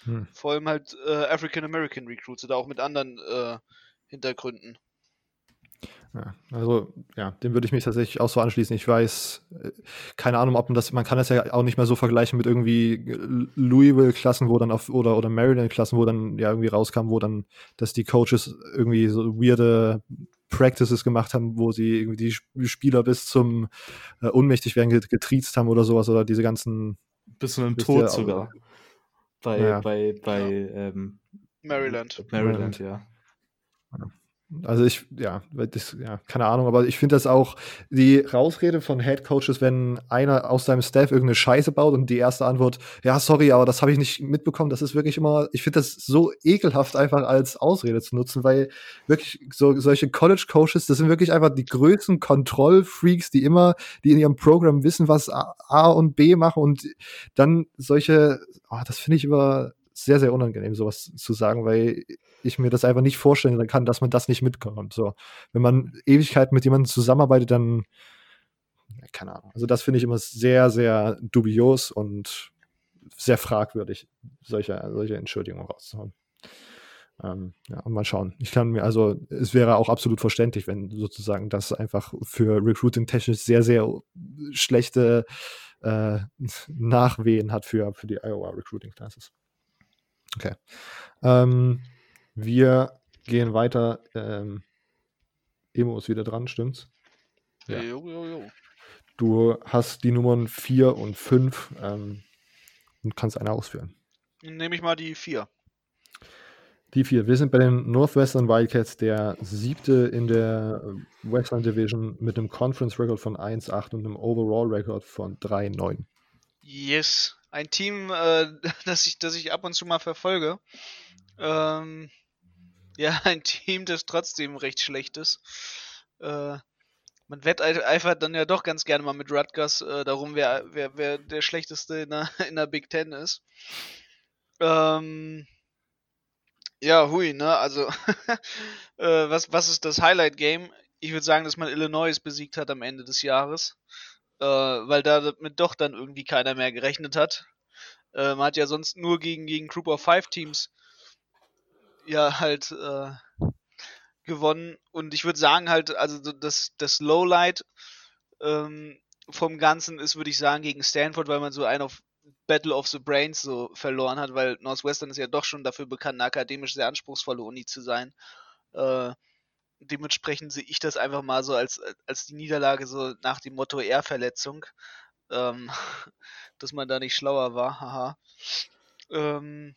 Hm. Vor allem halt äh, African American Recruits oder auch mit anderen äh, Hintergründen. Ja, also, ja, dem würde ich mich tatsächlich auch so anschließen. Ich weiß, äh, keine Ahnung, ob man das, man kann das ja auch nicht mehr so vergleichen mit irgendwie äh, Louisville-Klassen, wo dann auf, oder, oder Maryland-Klassen, wo dann ja irgendwie rauskam, wo dann, dass die Coaches irgendwie so weirde Practices gemacht haben, wo sie irgendwie die Spieler bis zum äh, Unmächtigwerden getriezt haben oder sowas oder diese ganzen. Bis zu einem Tod sogar. Bei, ja. bei, bei ähm, Maryland. Maryland, ja. Also ich, ja, das, ja, keine Ahnung, aber ich finde das auch, die Rausrede von Head Coaches, wenn einer aus seinem Staff irgendeine Scheiße baut und die erste Antwort, ja, sorry, aber das habe ich nicht mitbekommen, das ist wirklich immer, ich finde das so ekelhaft einfach als Ausrede zu nutzen, weil wirklich so solche College Coaches, das sind wirklich einfach die größten Kontrollfreaks, die immer, die in ihrem Programm wissen, was A und B machen und dann solche, oh, das finde ich immer sehr, sehr unangenehm, sowas zu sagen, weil ich mir das einfach nicht vorstellen kann, dass man das nicht mitkommt. So, wenn man Ewigkeit mit jemandem zusammenarbeitet, dann keine Ahnung. Also das finde ich immer sehr, sehr dubios und sehr fragwürdig, solche, solche Entschuldigungen rauszuhauen. Ähm, ja, und mal schauen. Ich kann mir, also es wäre auch absolut verständlich, wenn sozusagen das einfach für Recruiting technisch sehr, sehr schlechte äh, Nachwehen hat für, für die Iowa Recruiting Classes. Okay. Ähm, wir gehen weiter. Ähm, Emo ist wieder dran, stimmt's? Ja. Jo, jo, jo. Du hast die Nummern 4 und 5 ähm, und kannst eine ausführen. Nehme ich mal die 4. Die 4. Wir sind bei den Northwestern Wildcats, der siebte in der Western Division mit einem Conference Record von 1-8 und einem Overall Record von 3-9. Yes ein Team, äh, das, ich, das ich ab und zu mal verfolge. Ähm, ja, ein Team, das trotzdem recht schlecht ist. Äh, man wetteifert dann ja doch ganz gerne mal mit Rutgers äh, darum, wer, wer, wer der schlechteste in der, in der Big Ten ist. Ähm, ja, hui, ne? Also, äh, was, was ist das Highlight-Game? Ich würde sagen, dass man Illinois besiegt hat am Ende des Jahres äh, weil damit doch dann irgendwie keiner mehr gerechnet hat. Äh, man hat ja sonst nur gegen, gegen Group of Five Teams ja halt äh, gewonnen und ich würde sagen halt, also das, das Lowlight ähm, vom Ganzen ist, würde ich sagen, gegen Stanford, weil man so einen auf Battle of the Brains so verloren hat, weil Northwestern ist ja doch schon dafür bekannt, eine akademisch sehr anspruchsvolle Uni zu sein. Äh, dementsprechend sehe ich das einfach mal so als, als die Niederlage so nach dem Motto Ehrverletzung. Ähm, dass man da nicht schlauer war, haha. Ähm,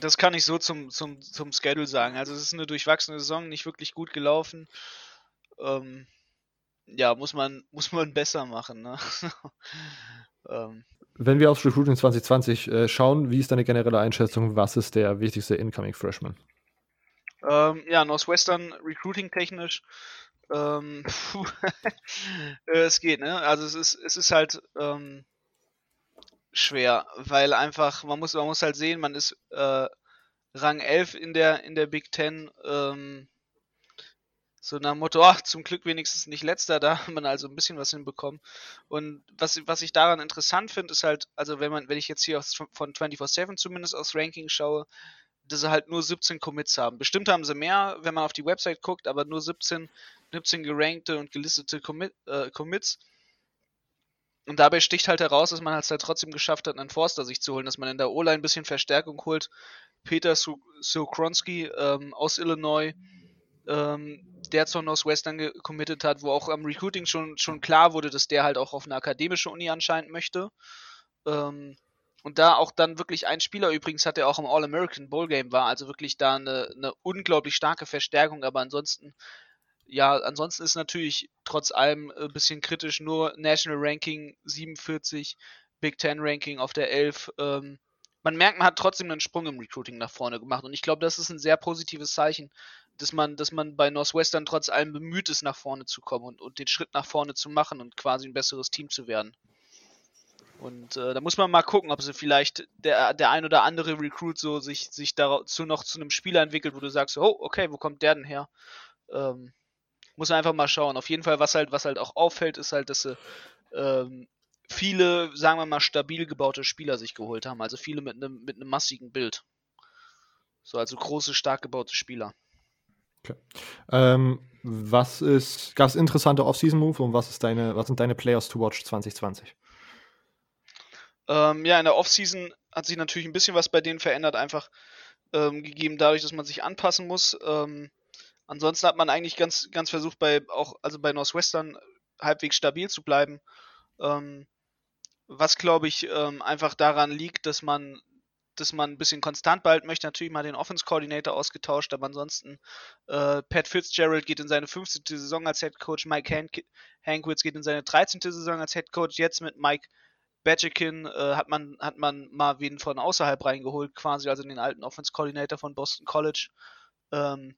das kann ich so zum, zum, zum Schedule sagen. Also es ist eine durchwachsene Saison, nicht wirklich gut gelaufen. Ähm, ja, muss man, muss man besser machen. Ne? ähm. Wenn wir aufs Recruiting 2020 äh, schauen, wie ist deine generelle Einschätzung? Was ist der wichtigste Incoming Freshman? Ähm, ja, Northwestern Recruiting technisch. Ähm, äh, es geht, ne? Also es ist, es ist halt ähm, schwer, weil einfach, man muss, man muss halt sehen, man ist äh, Rang 11 in der, in der Big Ten. Ähm, so nach dem Motto, ach, zum Glück wenigstens nicht letzter, da hat man also ein bisschen was hinbekommen. Und was, was ich daran interessant finde, ist halt, also wenn man, wenn ich jetzt hier aus, von 24-7 zumindest aus Ranking schaue, dass sie halt nur 17 Commits haben. Bestimmt haben sie mehr, wenn man auf die Website guckt, aber nur 17, 17 gerankte und gelistete Commit, äh, Commits. Und dabei sticht halt heraus, dass man halt, halt trotzdem geschafft hat, einen Forster sich zu holen, dass man in der O-Line ein bisschen Verstärkung holt. Peter Sokronski ähm, aus Illinois, ähm, der zur Northwestern committed hat, wo auch am Recruiting schon, schon klar wurde, dass der halt auch auf eine akademische Uni anscheinend möchte. Ähm, und da auch dann wirklich ein Spieler übrigens hat, der auch im All-American Bowl Game war, also wirklich da eine, eine unglaublich starke Verstärkung, aber ansonsten, ja, ansonsten ist natürlich trotz allem ein bisschen kritisch, nur National Ranking 47, Big Ten Ranking auf der 11. Ähm, man merkt, man hat trotzdem einen Sprung im Recruiting nach vorne gemacht und ich glaube, das ist ein sehr positives Zeichen, dass man, dass man bei Northwestern trotz allem bemüht ist, nach vorne zu kommen und, und den Schritt nach vorne zu machen und quasi ein besseres Team zu werden. Und äh, da muss man mal gucken, ob sie vielleicht der, der ein oder andere Recruit so sich, sich dazu noch zu einem Spieler entwickelt, wo du sagst, oh, okay, wo kommt der denn her? Ähm, muss man einfach mal schauen. Auf jeden Fall, was halt, was halt auch auffällt, ist halt, dass sie ähm, viele, sagen wir mal, stabil gebaute Spieler sich geholt haben. Also viele mit einem mit massigen Bild. So, also große, stark gebaute Spieler. Okay. Ähm, was ist, gab es interessante Offseason-Move und was ist deine, was sind deine Players to watch 2020? Ähm, ja, in der Offseason hat sich natürlich ein bisschen was bei denen verändert, einfach ähm, gegeben dadurch, dass man sich anpassen muss. Ähm, Ansonsten hat man eigentlich ganz, ganz versucht, bei auch, also bei Northwestern halbwegs stabil zu bleiben. Ähm, was glaube ich ähm, einfach daran liegt, dass man dass man ein bisschen konstant behalten möchte. Natürlich mal den Offense Coordinator ausgetauscht, aber ansonsten äh, Pat Fitzgerald geht in seine 15. Saison als Head Coach, Mike Hank Hankwitz geht in seine 13. Saison als Head Coach. Jetzt mit Mike Badgekin äh, hat man hat man mal wen von außerhalb reingeholt, quasi also den alten Offense Coordinator von Boston College. Ähm,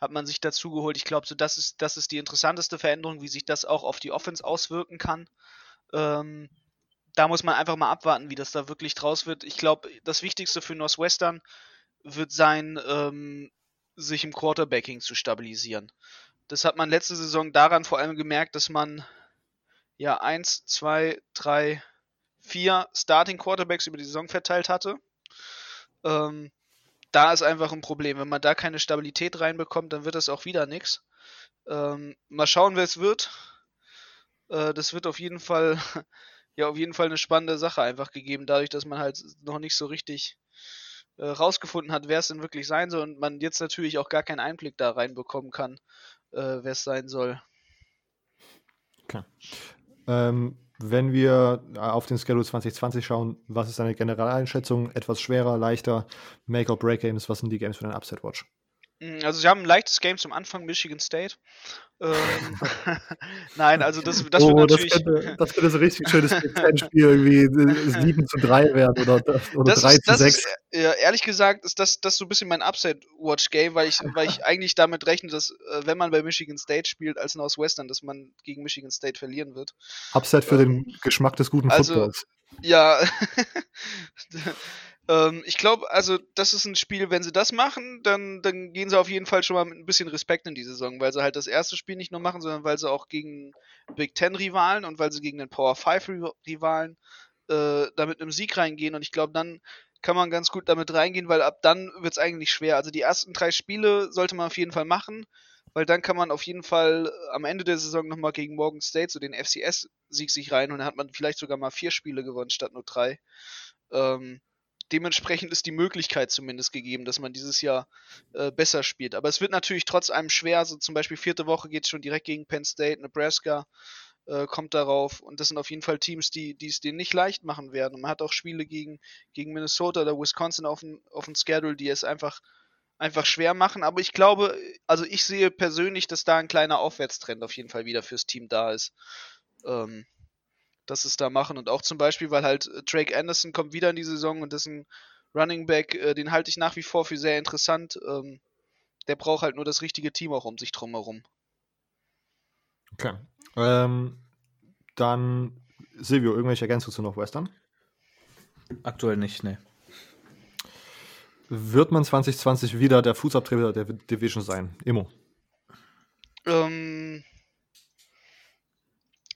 hat man sich dazu geholt. Ich glaube, so das ist das ist die interessanteste Veränderung, wie sich das auch auf die Offense auswirken kann. Ähm, da muss man einfach mal abwarten, wie das da wirklich draus wird. Ich glaube, das Wichtigste für Northwestern wird sein, ähm, sich im Quarterbacking zu stabilisieren. Das hat man letzte Saison daran vor allem gemerkt, dass man ja eins, zwei, drei, vier Starting Quarterbacks über die Saison verteilt hatte. Ähm, da ist einfach ein Problem. Wenn man da keine Stabilität reinbekommt, dann wird das auch wieder nichts. Ähm, mal schauen, wer es wird. Äh, das wird auf jeden Fall ja auf jeden Fall eine spannende Sache einfach gegeben, dadurch, dass man halt noch nicht so richtig äh, rausgefunden hat, wer es denn wirklich sein soll und man jetzt natürlich auch gar keinen Einblick da reinbekommen kann, äh, wer es sein soll. Okay. Ähm, wenn wir auf den Schedule 2020 schauen, was ist deine Generaleinschätzung? Etwas schwerer, leichter, Make-or-Break-Games, was sind die Games für deinen Upset-Watch? Mm, also sie haben ein leichtes Game zum Anfang, Michigan State. Ähm, Nein, also das, das oh, wird natürlich... Das könnte, das könnte so richtig schönes Spiel irgendwie 7 zu 3 werden oder, oder das 3 ist, zu 6. Ist, äh, ehrlich gesagt ist das, das so ein bisschen mein Upside-Watch-Game, weil ich, weil ich eigentlich damit rechne, dass äh, wenn man bei Michigan State spielt als Northwestern, dass man gegen Michigan State verlieren wird. Upside für ähm, den Geschmack des guten also, Footballs. Ja, Ähm, ich glaube, also das ist ein Spiel, wenn sie das machen, dann, dann gehen sie auf jeden Fall schon mal mit ein bisschen Respekt in die Saison, weil sie halt das erste Spiel nicht nur machen, sondern weil sie auch gegen Big Ten Rivalen und weil sie gegen den Power 5 Rivalen äh, da mit einem Sieg reingehen und ich glaube, dann kann man ganz gut damit reingehen, weil ab dann wird es eigentlich schwer. Also die ersten drei Spiele sollte man auf jeden Fall machen, weil dann kann man auf jeden Fall am Ende der Saison nochmal gegen Morgan State so den FCS-Sieg sich rein und dann hat man vielleicht sogar mal vier Spiele gewonnen statt nur drei. Ähm, dementsprechend ist die Möglichkeit zumindest gegeben, dass man dieses Jahr äh, besser spielt. Aber es wird natürlich trotz allem schwer. Also zum Beispiel vierte Woche geht es schon direkt gegen Penn State, Nebraska äh, kommt darauf. Und das sind auf jeden Fall Teams, die, die es denen nicht leicht machen werden. Und man hat auch Spiele gegen, gegen Minnesota oder Wisconsin auf dem, auf dem Schedule, die es einfach, einfach schwer machen. Aber ich glaube, also ich sehe persönlich, dass da ein kleiner Aufwärtstrend auf jeden Fall wieder fürs Team da ist. Ähm, dass es da machen. Und auch zum Beispiel, weil halt äh, Drake Anderson kommt wieder in die Saison und das ist ein Running Back, äh, den halte ich nach wie vor für sehr interessant. Ähm, der braucht halt nur das richtige Team auch um sich drum herum. Okay. Ähm, dann, Silvio, irgendwelche Ergänzungen zu Northwestern? Aktuell nicht, ne. Wird man 2020 wieder der Fußabtreter der Division sein? Immo. Ähm,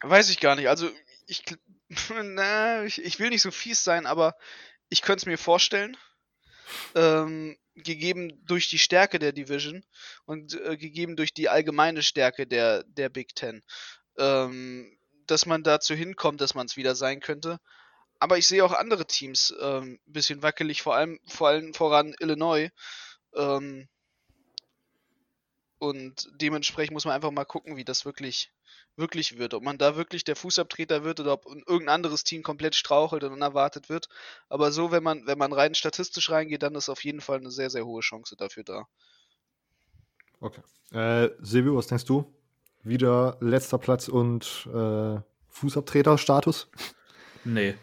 weiß ich gar nicht. Also ich, na, ich, ich will nicht so fies sein, aber ich könnte es mir vorstellen. Ähm, gegeben durch die Stärke der Division und äh, gegeben durch die allgemeine Stärke der, der Big Ten, ähm, dass man dazu hinkommt, dass man es wieder sein könnte. Aber ich sehe auch andere Teams ein ähm, bisschen wackelig, vor allem, vor allem voran Illinois. Ähm, und dementsprechend muss man einfach mal gucken, wie das wirklich, wirklich wird. Ob man da wirklich der Fußabtreter wird oder ob irgendein anderes Team komplett strauchelt und unerwartet wird. Aber so, wenn man, wenn man rein statistisch reingeht, dann ist auf jeden Fall eine sehr, sehr hohe Chance dafür da. Okay. Äh, Silvio, was denkst du? Wieder letzter Platz und äh, Fußabtreter-Status? Nee.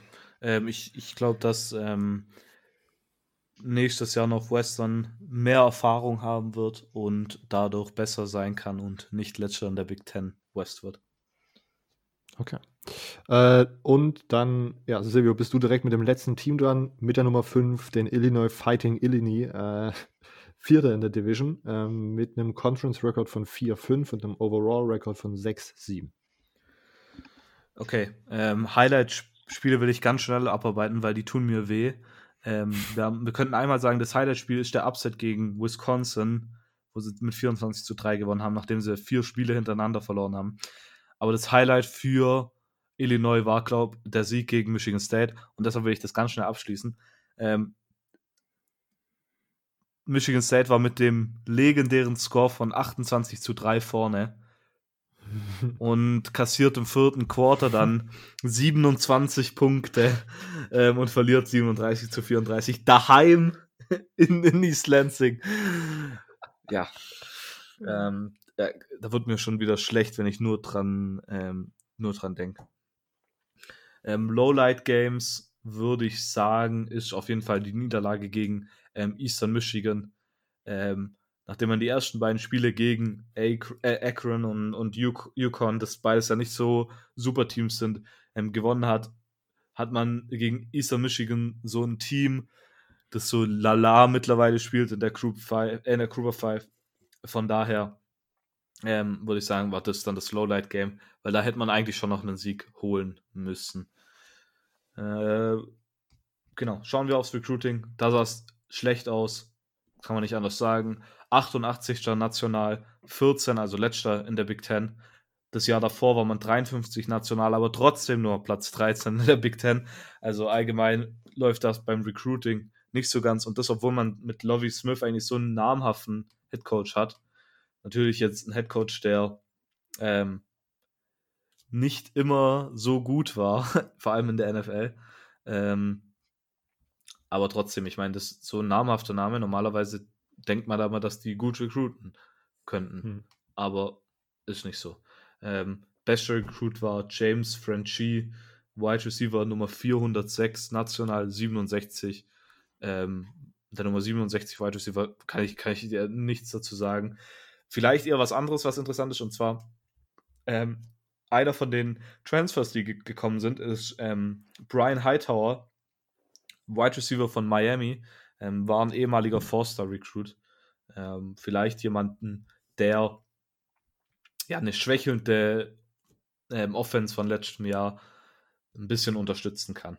Ähm, ich ich glaube, dass ähm, nächstes Jahr noch Western mehr Erfahrung haben wird und dadurch besser sein kann und nicht letzter in der Big Ten West wird. Okay. Äh, und dann, ja, Silvio, bist du direkt mit dem letzten Team dran, mit der Nummer 5, den Illinois Fighting Illini, äh, Vierter in der Division, äh, mit einem Conference-Record von 4-5 und einem Overall-Record von 6-7. Okay, ähm, Highlight-Spiele will ich ganz schnell abarbeiten, weil die tun mir weh. Ähm, wir, haben, wir könnten einmal sagen, das Highlight-Spiel ist der Upset gegen Wisconsin, wo sie mit 24 zu 3 gewonnen haben, nachdem sie vier Spiele hintereinander verloren haben. Aber das Highlight für Illinois war, glaube ich, der Sieg gegen Michigan State. Und deshalb will ich das ganz schnell abschließen. Ähm, Michigan State war mit dem legendären Score von 28 zu 3 vorne und kassiert im vierten Quarter dann 27 Punkte ähm, und verliert 37 zu 34 daheim in, in East Lansing. Ja. Ähm, ja, da wird mir schon wieder schlecht, wenn ich nur dran, ähm, dran denke. Ähm, Lowlight Games würde ich sagen, ist auf jeden Fall die Niederlage gegen ähm, Eastern Michigan. Ähm, nachdem man die ersten beiden Spiele gegen äh, Akron und, und Yukon, das beides ja nicht so super Teams sind, ähm, gewonnen hat, hat man gegen Eastern Michigan so ein Team, das so lala mittlerweile spielt in der Group 5, äh, in der Group of 5. Von daher ähm, würde ich sagen, war das dann das Lowlight Game, weil da hätte man eigentlich schon noch einen Sieg holen müssen. Äh, genau, schauen wir aufs Recruiting. Da sah es schlecht aus, kann man nicht anders sagen. 88 national, 14, also letzter in der Big Ten. Das Jahr davor war man 53 national, aber trotzdem nur Platz 13 in der Big Ten. Also allgemein läuft das beim Recruiting nicht so ganz. Und das, obwohl man mit Lovie Smith eigentlich so einen namhaften Headcoach hat. Natürlich jetzt ein Headcoach, der ähm, nicht immer so gut war, vor allem in der NFL. Ähm, aber trotzdem, ich meine, das ist so ein namhafter Name. Normalerweise denkt man da mal, dass die gut recruiten könnten. Hm. Aber ist nicht so. Ähm, bester Recruit war James Franchi, Wide Receiver Nummer 406, national 67. Ähm, der Nummer 67 Wide Receiver kann ich, kann ich dir nichts dazu sagen. Vielleicht eher was anderes, was interessant ist, und zwar ähm, einer von den Transfers, die ge gekommen sind, ist ähm, Brian Hightower, Wide Receiver von Miami, ähm, war ein ehemaliger Four-Star-Recruit. Ähm, vielleicht jemanden, der ja eine schwächelnde ähm, Offense von letztem Jahr ein bisschen unterstützen kann.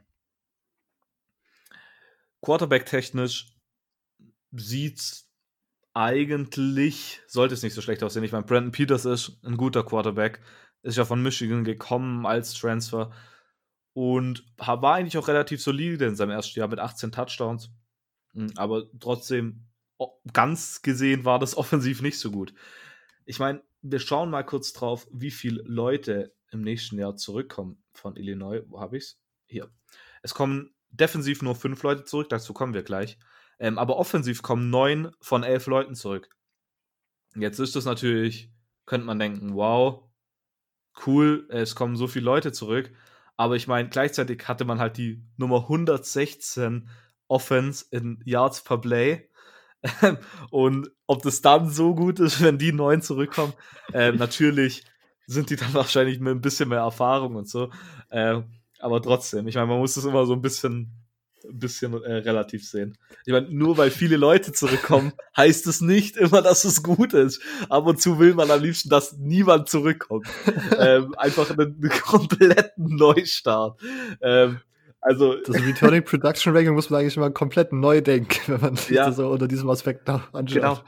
Quarterback-technisch sieht eigentlich, sollte es nicht so schlecht aussehen. Ich meine, Brandon Peters ist ein guter Quarterback, ist ja von Michigan gekommen als Transfer und war eigentlich auch relativ solide in seinem ersten Jahr mit 18 Touchdowns. Hm, aber trotzdem, ganz gesehen war das offensiv nicht so gut. Ich meine, wir schauen mal kurz drauf, wie viele Leute im nächsten Jahr zurückkommen von Illinois. Wo habe ich es? Hier. Es kommen defensiv nur fünf Leute zurück, dazu kommen wir gleich. Ähm, aber offensiv kommen neun von elf Leuten zurück. Jetzt ist das natürlich, könnte man denken, wow, cool, es kommen so viele Leute zurück. Aber ich meine, gleichzeitig hatte man halt die Nummer 116 Offense in Yards per Play. und ob das dann so gut ist, wenn die neun zurückkommen, äh, natürlich sind die dann wahrscheinlich mit ein bisschen mehr Erfahrung und so. Äh, aber trotzdem, ich meine, man muss das immer so ein bisschen, ein bisschen äh, relativ sehen. Ich meine, nur weil viele Leute zurückkommen, heißt es nicht immer, dass es gut ist. Ab und zu will man am liebsten, dass niemand zurückkommt. ähm, einfach einen, einen, kompletten Neustart. Ähm, also, das Returning Production Ranking muss man eigentlich mal komplett neu denken, wenn man ja, so unter diesem Aspekt anschaut. Genau.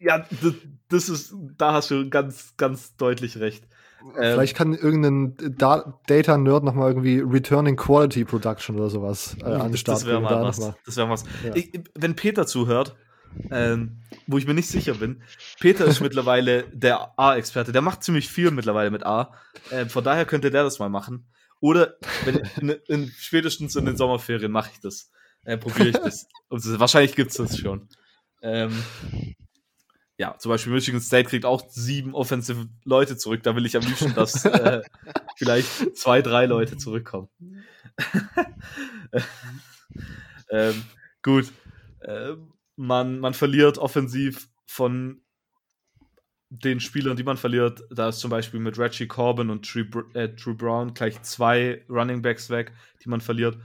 Ja, das, das ist, da hast du ganz, ganz deutlich recht. Ähm, Vielleicht kann irgendein da Data-Nerd nochmal irgendwie Returning Quality Production oder sowas äh, an Das wäre mal, was. Das wär was. Ja. Ich, wenn Peter zuhört, ähm, wo ich mir nicht sicher bin, Peter ist mittlerweile der A-Experte. Der macht ziemlich viel mittlerweile mit A. Äh, von daher könnte der das mal machen. Oder wenn in, in, spätestens in den Sommerferien mache ich das. Äh, Probiere ich das. Und wahrscheinlich gibt es das schon. Ähm, ja, zum Beispiel Michigan State kriegt auch sieben offensive Leute zurück. Da will ich am liebsten, dass äh, vielleicht zwei, drei Leute zurückkommen. ähm, gut. Äh, man, man verliert offensiv von den Spielern, die man verliert. Da ist zum Beispiel mit Reggie Corbin und Drew, äh, Drew Brown gleich zwei Running Backs weg, die man verliert.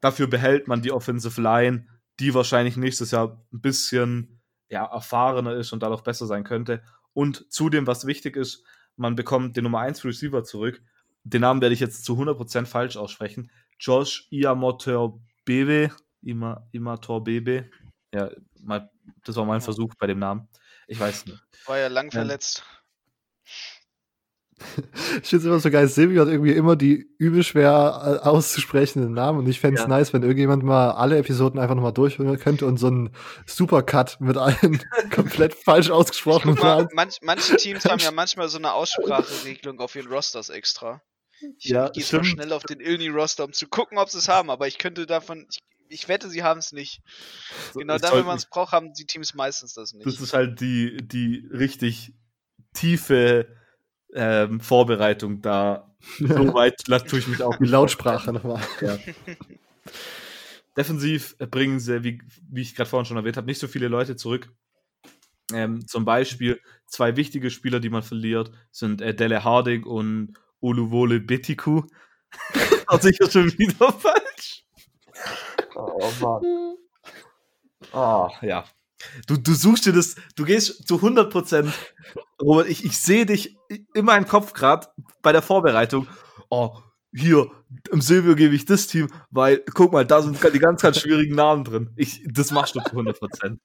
Dafür behält man die Offensive Line, die wahrscheinlich nächstes Jahr ein bisschen ja, erfahrener ist und dadurch besser sein könnte. Und zudem, was wichtig ist, man bekommt den Nummer 1 Receiver zurück. Den Namen werde ich jetzt zu 100% falsch aussprechen. Josh Iamotor Bebe. Ima, Imator Bebe. Ja, das war mein Versuch bei dem Namen. Ich weiß nicht. War ja lang ähm, verletzt. Ich finde es immer so geil. Silvio hat irgendwie immer die übel schwer äh, auszusprechenden Namen und ich fände es ja. nice, wenn irgendjemand mal alle Episoden einfach nochmal durchführen könnte und so einen Supercut mit allen komplett falsch ausgesprochenen Namen. Manch, manche Teams haben ja manchmal so eine Ausspracheregelung auf ihren Rosters extra. Ich, ja, ich gehe zwar schnell auf den Ilni-Roster, um zu gucken, ob sie es haben, aber ich könnte davon, ich, ich wette, sie haben es nicht. So, genau dann, wenn man es braucht, haben die Teams meistens das nicht. Das ist halt die, die richtig tiefe ähm, Vorbereitung da. So weit tue ich mich auch. Die Lautsprache nochmal. Ja. Defensiv bringen sie, wie, wie ich gerade vorhin schon erwähnt habe, nicht so viele Leute zurück. Ähm, zum Beispiel zwei wichtige Spieler, die man verliert, sind äh, Dele Harding und Oluvole Betiku. War sicher schon wieder falsch. Oh Mann. Oh, ja. Du, du suchst dir das, du gehst zu 100 Prozent. Robert, ich, ich sehe dich in meinem Kopf gerade bei der Vorbereitung. Oh, hier, im Silvio gebe ich das Team, weil, guck mal, da sind die ganz, ganz schwierigen Namen drin. Ich, das machst du zu 100 Prozent.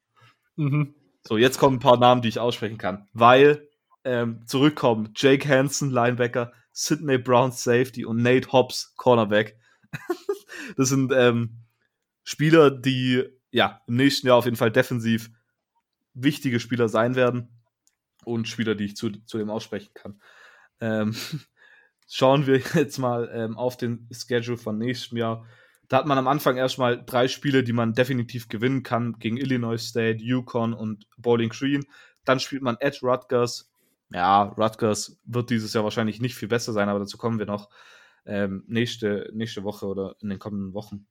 Mhm. So, jetzt kommen ein paar Namen, die ich aussprechen kann. Weil ähm, zurückkommen Jake Hansen, Linebacker, Sidney Brown, Safety und Nate Hobbs, Cornerback. das sind ähm, Spieler, die ja im nächsten Jahr auf jeden Fall defensiv wichtige Spieler sein werden und Spieler, die ich zu, zu dem aussprechen kann. Ähm, schauen wir jetzt mal ähm, auf den Schedule von nächstem Jahr. Da hat man am Anfang erstmal drei Spiele, die man definitiv gewinnen kann, gegen Illinois State, Yukon und Bowling Green. Dann spielt man at Rutgers. Ja, Rutgers wird dieses Jahr wahrscheinlich nicht viel besser sein, aber dazu kommen wir noch ähm, nächste, nächste Woche oder in den kommenden Wochen.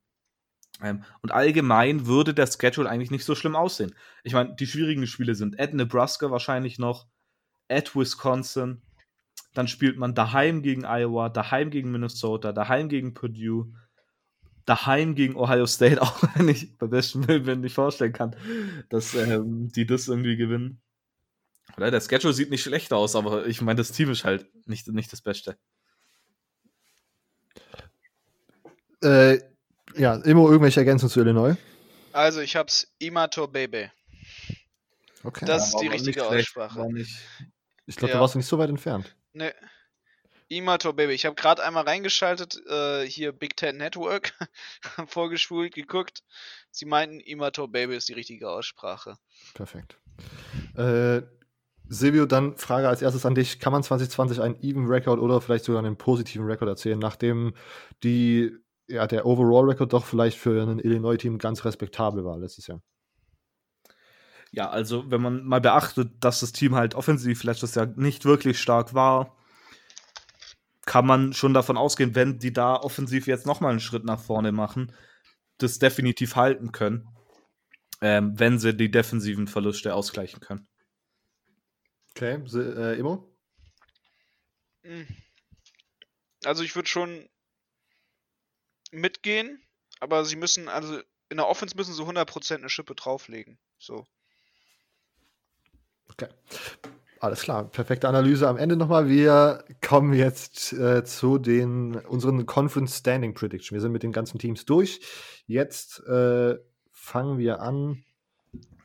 Ähm, und allgemein würde der Schedule eigentlich nicht so schlimm aussehen. Ich meine, die schwierigen Spiele sind at Nebraska wahrscheinlich noch, at Wisconsin, dann spielt man daheim gegen Iowa, daheim gegen Minnesota, daheim gegen Purdue, daheim gegen Ohio State, auch wenn ich bei besten Willen nicht vorstellen kann, dass ähm, die das irgendwie gewinnen. Oder der Schedule sieht nicht schlecht aus, aber ich meine, das Team ist halt nicht, nicht das Beste. Äh, ja, immer irgendwelche Ergänzungen zu Illinois? Also, ich hab's Imato Baby. Okay. Das ja, ist die richtige Aussprache. Ich glaube, ja. du warst nicht so weit entfernt. Ne. Imato Baby. Ich habe gerade einmal reingeschaltet, äh, hier Big Ten Network, vorgespult, geguckt. Sie meinten, Imato Baby ist die richtige Aussprache. Perfekt. Äh, Silvio, dann Frage als erstes an dich. Kann man 2020 einen Even Record oder vielleicht sogar einen positiven Record erzählen, nachdem die ja, der Overall-Record doch vielleicht für ein Illinois-Team ganz respektabel war letztes Jahr. Ja, also wenn man mal beachtet, dass das Team halt offensiv letztes Jahr nicht wirklich stark war, kann man schon davon ausgehen, wenn die da offensiv jetzt nochmal einen Schritt nach vorne machen, das definitiv halten können, ähm, wenn sie die defensiven Verluste ausgleichen können. Okay, äh, Imo? Hm. Also ich würde schon mitgehen, aber sie müssen, also in der Offense müssen sie 100% eine Schippe drauflegen. So. Okay. Alles klar, perfekte Analyse am Ende nochmal. Wir kommen jetzt äh, zu den unseren Conference Standing Prediction. Wir sind mit den ganzen Teams durch. Jetzt äh, fangen wir an.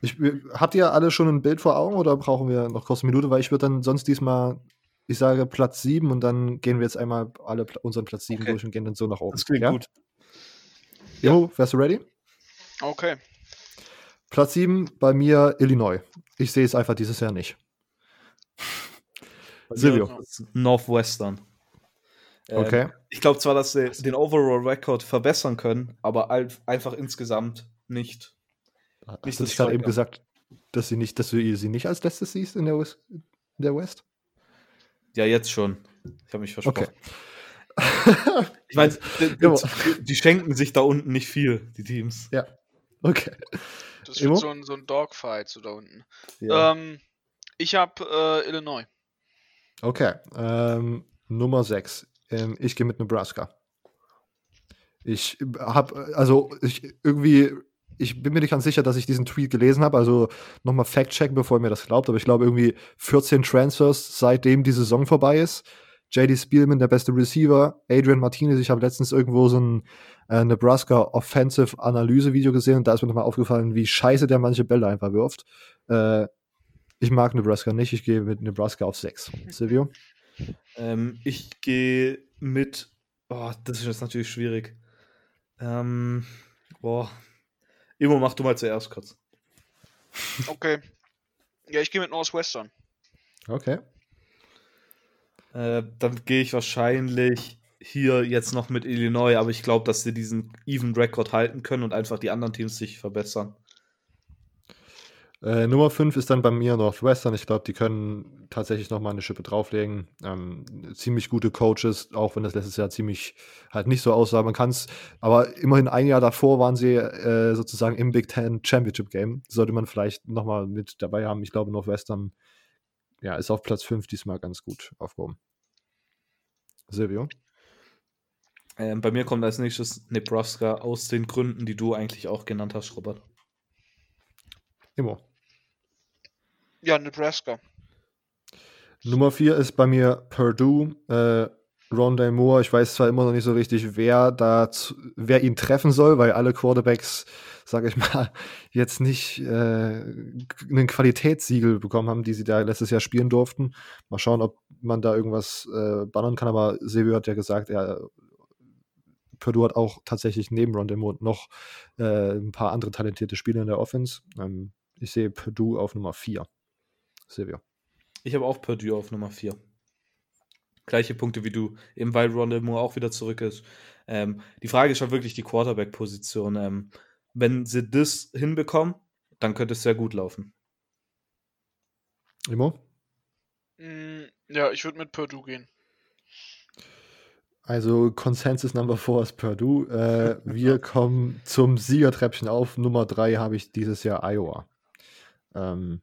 Ich, habt ihr alle schon ein Bild vor Augen oder brauchen wir noch kurz eine Minute? Weil ich würde dann sonst diesmal ich sage Platz 7 und dann gehen wir jetzt einmal alle unseren Platz 7 okay. durch und gehen dann so nach oben. Das klingt ja? gut. Jo, wärst du ready? Okay. Platz 7 bei mir Illinois. Ich sehe es einfach dieses Jahr nicht. Silvio. Northwestern. Ähm, okay. Ich glaube zwar, dass sie den Overall Record verbessern können, aber einfach insgesamt nicht. nicht Hast du gerade eben gesagt, dass, sie nicht, dass du sie nicht als letztes siehst in der West? In der West? Ja, jetzt schon. Ich habe mich versprochen. Okay. ich meine, die, die, schenken sich da unten nicht viel, die Teams. Ja. Okay. Das wird so ein, so ein Dogfight so da unten. Ja. Ähm, ich habe äh, Illinois. Okay. Ähm, Nummer 6. Ähm, ich gehe mit Nebraska. Ich habe, also ich irgendwie ich bin mir nicht ganz sicher, dass ich diesen Tweet gelesen habe. Also nochmal Fact-checken, bevor ihr mir das glaubt. Aber ich glaube, irgendwie 14 Transfers, seitdem die Saison vorbei ist. JD Spielman, der beste Receiver. Adrian Martinez, ich habe letztens irgendwo so ein äh, Nebraska Offensive Analyse-Video gesehen und da ist mir nochmal aufgefallen, wie scheiße der manche Bälle einfach wirft. Äh, ich mag Nebraska nicht. Ich gehe mit Nebraska auf 6. Silvio? Ähm, ich gehe mit. Oh, das ist jetzt natürlich schwierig. Ähm, boah. Immo, mach du mal zuerst kurz. Okay. Ja, ich gehe mit Northwestern. Okay. Äh, dann gehe ich wahrscheinlich hier jetzt noch mit Illinois, aber ich glaube, dass sie diesen Even Record halten können und einfach die anderen Teams sich verbessern. Äh, Nummer 5 ist dann bei mir Northwestern. Ich glaube, die können tatsächlich nochmal eine Schippe drauflegen. Ähm, ziemlich gute Coaches, auch wenn das letztes Jahr ziemlich halt nicht so aussah. Man kann es, aber immerhin ein Jahr davor waren sie äh, sozusagen im Big Ten Championship Game. Sollte man vielleicht nochmal mit dabei haben. Ich glaube, Northwestern ja, ist auf Platz 5 diesmal ganz gut aufgehoben. Silvio? Ähm, bei mir kommt als nächstes Nebraska aus den Gründen, die du eigentlich auch genannt hast, Robert. Immo. Ja, Nebraska. Nummer 4 ist bei mir Purdue. Äh, Rondé Moore, ich weiß zwar immer noch nicht so richtig, wer da zu, wer ihn treffen soll, weil alle Quarterbacks, sage ich mal, jetzt nicht äh, einen Qualitätssiegel bekommen haben, die sie da letztes Jahr spielen durften. Mal schauen, ob man da irgendwas äh, bannern kann, aber Silvio hat ja gesagt, er Purdue hat auch tatsächlich neben Rondé Moore noch äh, ein paar andere talentierte Spieler in der Offense. Ähm, ich sehe Purdue auf Nummer 4. Silvio. Ich habe auch Purdue auf Nummer 4. Gleiche Punkte wie du, eben weil Rondell Moore auch wieder zurück ist. Ähm, die Frage ist halt wirklich die Quarterback-Position. Ähm, wenn sie das hinbekommen, dann könnte es sehr gut laufen. Imo? Mm, ja, ich würde mit Purdue gehen. Also Consensus Number 4 ist Purdue. Äh, wir kommen zum Siegertreppchen auf. Nummer 3 habe ich dieses Jahr Iowa. Ähm,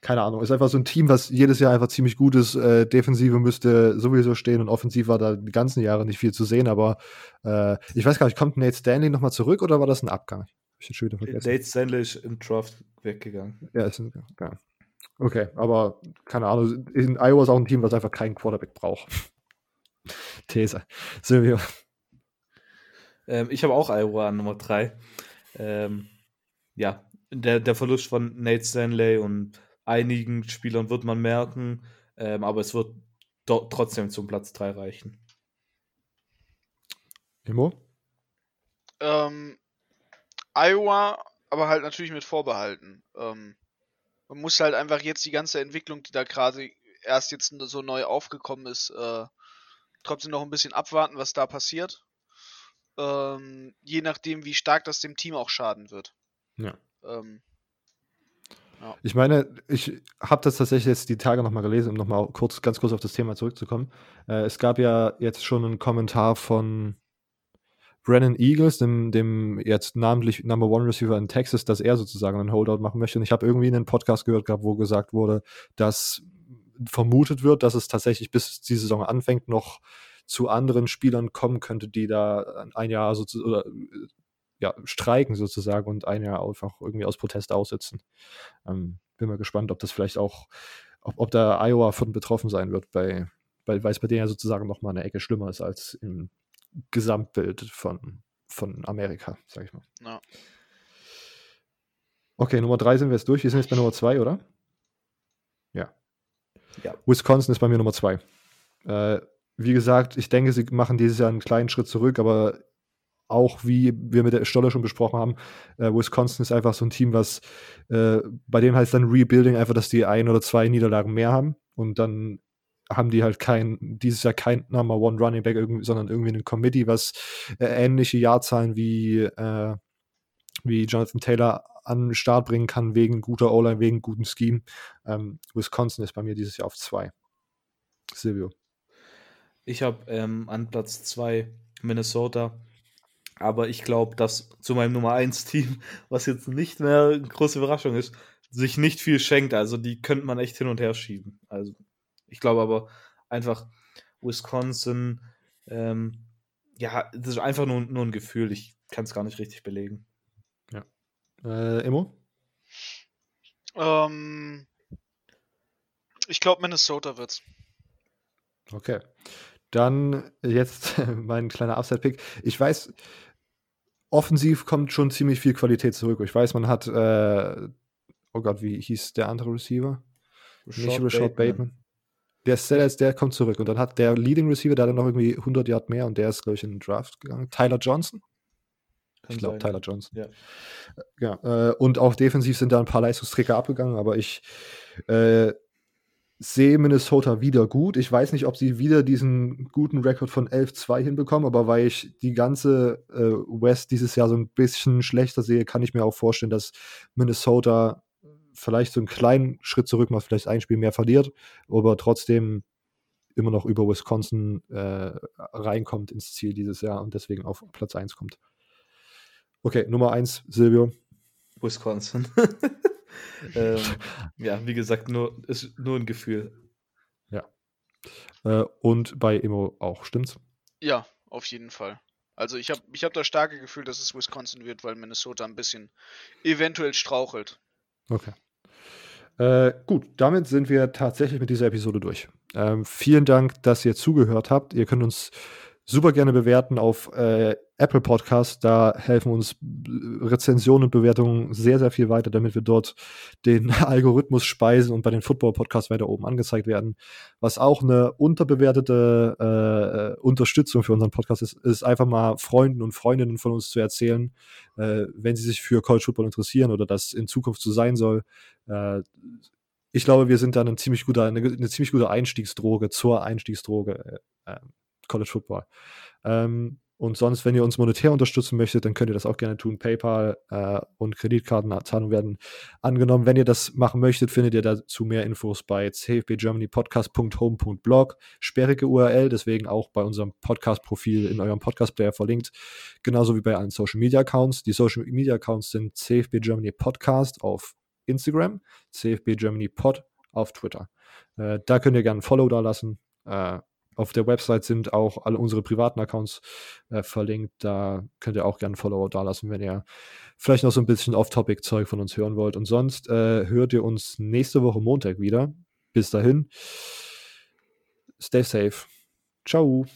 keine Ahnung, ist einfach so ein Team, was jedes Jahr einfach ziemlich gut ist. Äh, Defensive müsste sowieso stehen und offensiv war da die ganzen Jahre nicht viel zu sehen, aber äh, ich weiß gar nicht, kommt Nate Stanley nochmal zurück oder war das ein Abgang? Ich schon wieder vergessen. Nate Stanley ist im Draft weggegangen. Ja, ist ein, ja. Okay, aber keine Ahnung, in Iowa ist auch ein Team, was einfach keinen Quarterback braucht. These. Silvio. Ähm, ich habe auch Iowa an Nummer 3. Ähm, ja, der, der Verlust von Nate Stanley und einigen Spielern wird man merken, ähm, aber es wird trotzdem zum Platz 3 reichen. Imo? Ähm, Iowa, aber halt natürlich mit Vorbehalten. Ähm, man muss halt einfach jetzt die ganze Entwicklung, die da gerade erst jetzt so neu aufgekommen ist, äh, trotzdem noch ein bisschen abwarten, was da passiert. Ähm, je nachdem, wie stark das dem Team auch schaden wird. Ja. Ähm, ja. Ich meine, ich habe das tatsächlich jetzt die Tage nochmal gelesen, um nochmal kurz, ganz kurz auf das Thema zurückzukommen. Äh, es gab ja jetzt schon einen Kommentar von Brennan Eagles, dem, dem jetzt namentlich Number One Receiver in Texas, dass er sozusagen einen Holdout machen möchte. Und ich habe irgendwie einen Podcast gehört gehabt, wo gesagt wurde, dass vermutet wird, dass es tatsächlich bis die Saison anfängt noch zu anderen Spielern kommen könnte, die da ein Jahr so oder ja, streiken sozusagen und ein Jahr einfach irgendwie aus Protest aussitzen. Ähm, bin mal gespannt, ob das vielleicht auch, ob, ob da Iowa von betroffen sein wird, bei, weil, weil es bei denen ja sozusagen noch mal eine Ecke schlimmer ist als im Gesamtbild von, von Amerika, sag ich mal. Ja. Okay, Nummer drei sind wir jetzt durch. Wir sind jetzt bei Nummer zwei, oder? Ja. ja. Wisconsin ist bei mir Nummer zwei. Äh, wie gesagt, ich denke, sie machen dieses Jahr einen kleinen Schritt zurück, aber auch wie wir mit der Stolle schon besprochen haben, äh, Wisconsin ist einfach so ein Team, was äh, bei denen heißt dann Rebuilding einfach, dass die ein oder zwei Niederlagen mehr haben und dann haben die halt kein, dieses Jahr kein Number One Running Back, irgendwie, sondern irgendwie ein Committee, was äh, ähnliche Jahrzahlen wie, äh, wie Jonathan Taylor an den Start bringen kann, wegen guter O-Line, wegen guten Scheme. Ähm, Wisconsin ist bei mir dieses Jahr auf zwei. Silvio. Ich habe ähm, an Platz zwei Minnesota aber ich glaube, dass zu meinem Nummer 1 Team, was jetzt nicht mehr eine große Überraschung ist, sich nicht viel schenkt. Also die könnte man echt hin und her schieben. Also ich glaube aber einfach Wisconsin, ähm, ja, das ist einfach nur, nur ein Gefühl. Ich kann es gar nicht richtig belegen. Ja. Äh, Emo? Ähm, ich glaube, Minnesota wird's. Okay. Dann jetzt mein kleiner Upside-Pick. Ich weiß, offensiv kommt schon ziemlich viel Qualität zurück. Ich weiß, man hat, äh, oh Gott, wie hieß der andere Receiver? Rashad Nicht Rashad Bateman. Bateman. Der Sellers, der kommt zurück. Und dann hat der Leading Receiver, der hat noch irgendwie 100 Yard mehr und der ist, glaube ich, in den Draft gegangen. Tyler Johnson? Kann ich glaube, Tyler Johnson. Ja. ja äh, und auch defensiv sind da ein paar Leistungsträger abgegangen, aber ich äh, sehe Minnesota wieder gut. Ich weiß nicht, ob sie wieder diesen guten Rekord von 11-2 hinbekommen, aber weil ich die ganze äh, West dieses Jahr so ein bisschen schlechter sehe, kann ich mir auch vorstellen, dass Minnesota vielleicht so einen kleinen Schritt zurück macht, vielleicht ein Spiel mehr verliert, aber trotzdem immer noch über Wisconsin äh, reinkommt ins Ziel dieses Jahr und deswegen auf Platz 1 kommt. Okay, Nummer 1, Silvio. Wisconsin. ähm, ja, wie gesagt, nur, ist nur ein Gefühl. Ja. Äh, und bei Emo auch, stimmt's? Ja, auf jeden Fall. Also ich habe ich hab das starke Gefühl, dass es Wisconsin wird, weil Minnesota ein bisschen eventuell strauchelt. Okay. Äh, gut, damit sind wir tatsächlich mit dieser Episode durch. Ähm, vielen Dank, dass ihr zugehört habt. Ihr könnt uns super gerne bewerten auf äh, Apple Podcast. Da helfen uns Rezensionen und Bewertungen sehr, sehr viel weiter, damit wir dort den Algorithmus speisen und bei den Football Podcasts weiter oben angezeigt werden. Was auch eine unterbewertete äh, Unterstützung für unseren Podcast ist, ist einfach mal Freunden und Freundinnen von uns zu erzählen, äh, wenn sie sich für College Football interessieren oder das in Zukunft so sein soll. Äh, ich glaube, wir sind da ein ziemlich guter, eine, eine ziemlich gute Einstiegsdroge zur Einstiegsdroge äh, äh, College Football. Ähm, und sonst, wenn ihr uns monetär unterstützen möchtet, dann könnt ihr das auch gerne tun. PayPal äh, und Kreditkartenzahlungen werden angenommen. Wenn ihr das machen möchtet, findet ihr dazu mehr Infos bei cfbgermanypodcast.home.blog. Sperrige URL, deswegen auch bei unserem Podcast-Profil in eurem Podcast-Player verlinkt. Genauso wie bei allen Social-Media-Accounts. Die Social-Media-Accounts sind CFB Germany Podcast auf Instagram, CFB Germany Pod auf Twitter. Äh, da könnt ihr gerne ein Follow da lassen. Äh, auf der Website sind auch alle unsere privaten Accounts äh, verlinkt. Da könnt ihr auch gerne Follower da lassen, wenn ihr vielleicht noch so ein bisschen Off-Topic-Zeug von uns hören wollt. Und sonst äh, hört ihr uns nächste Woche Montag wieder. Bis dahin. Stay safe. Ciao.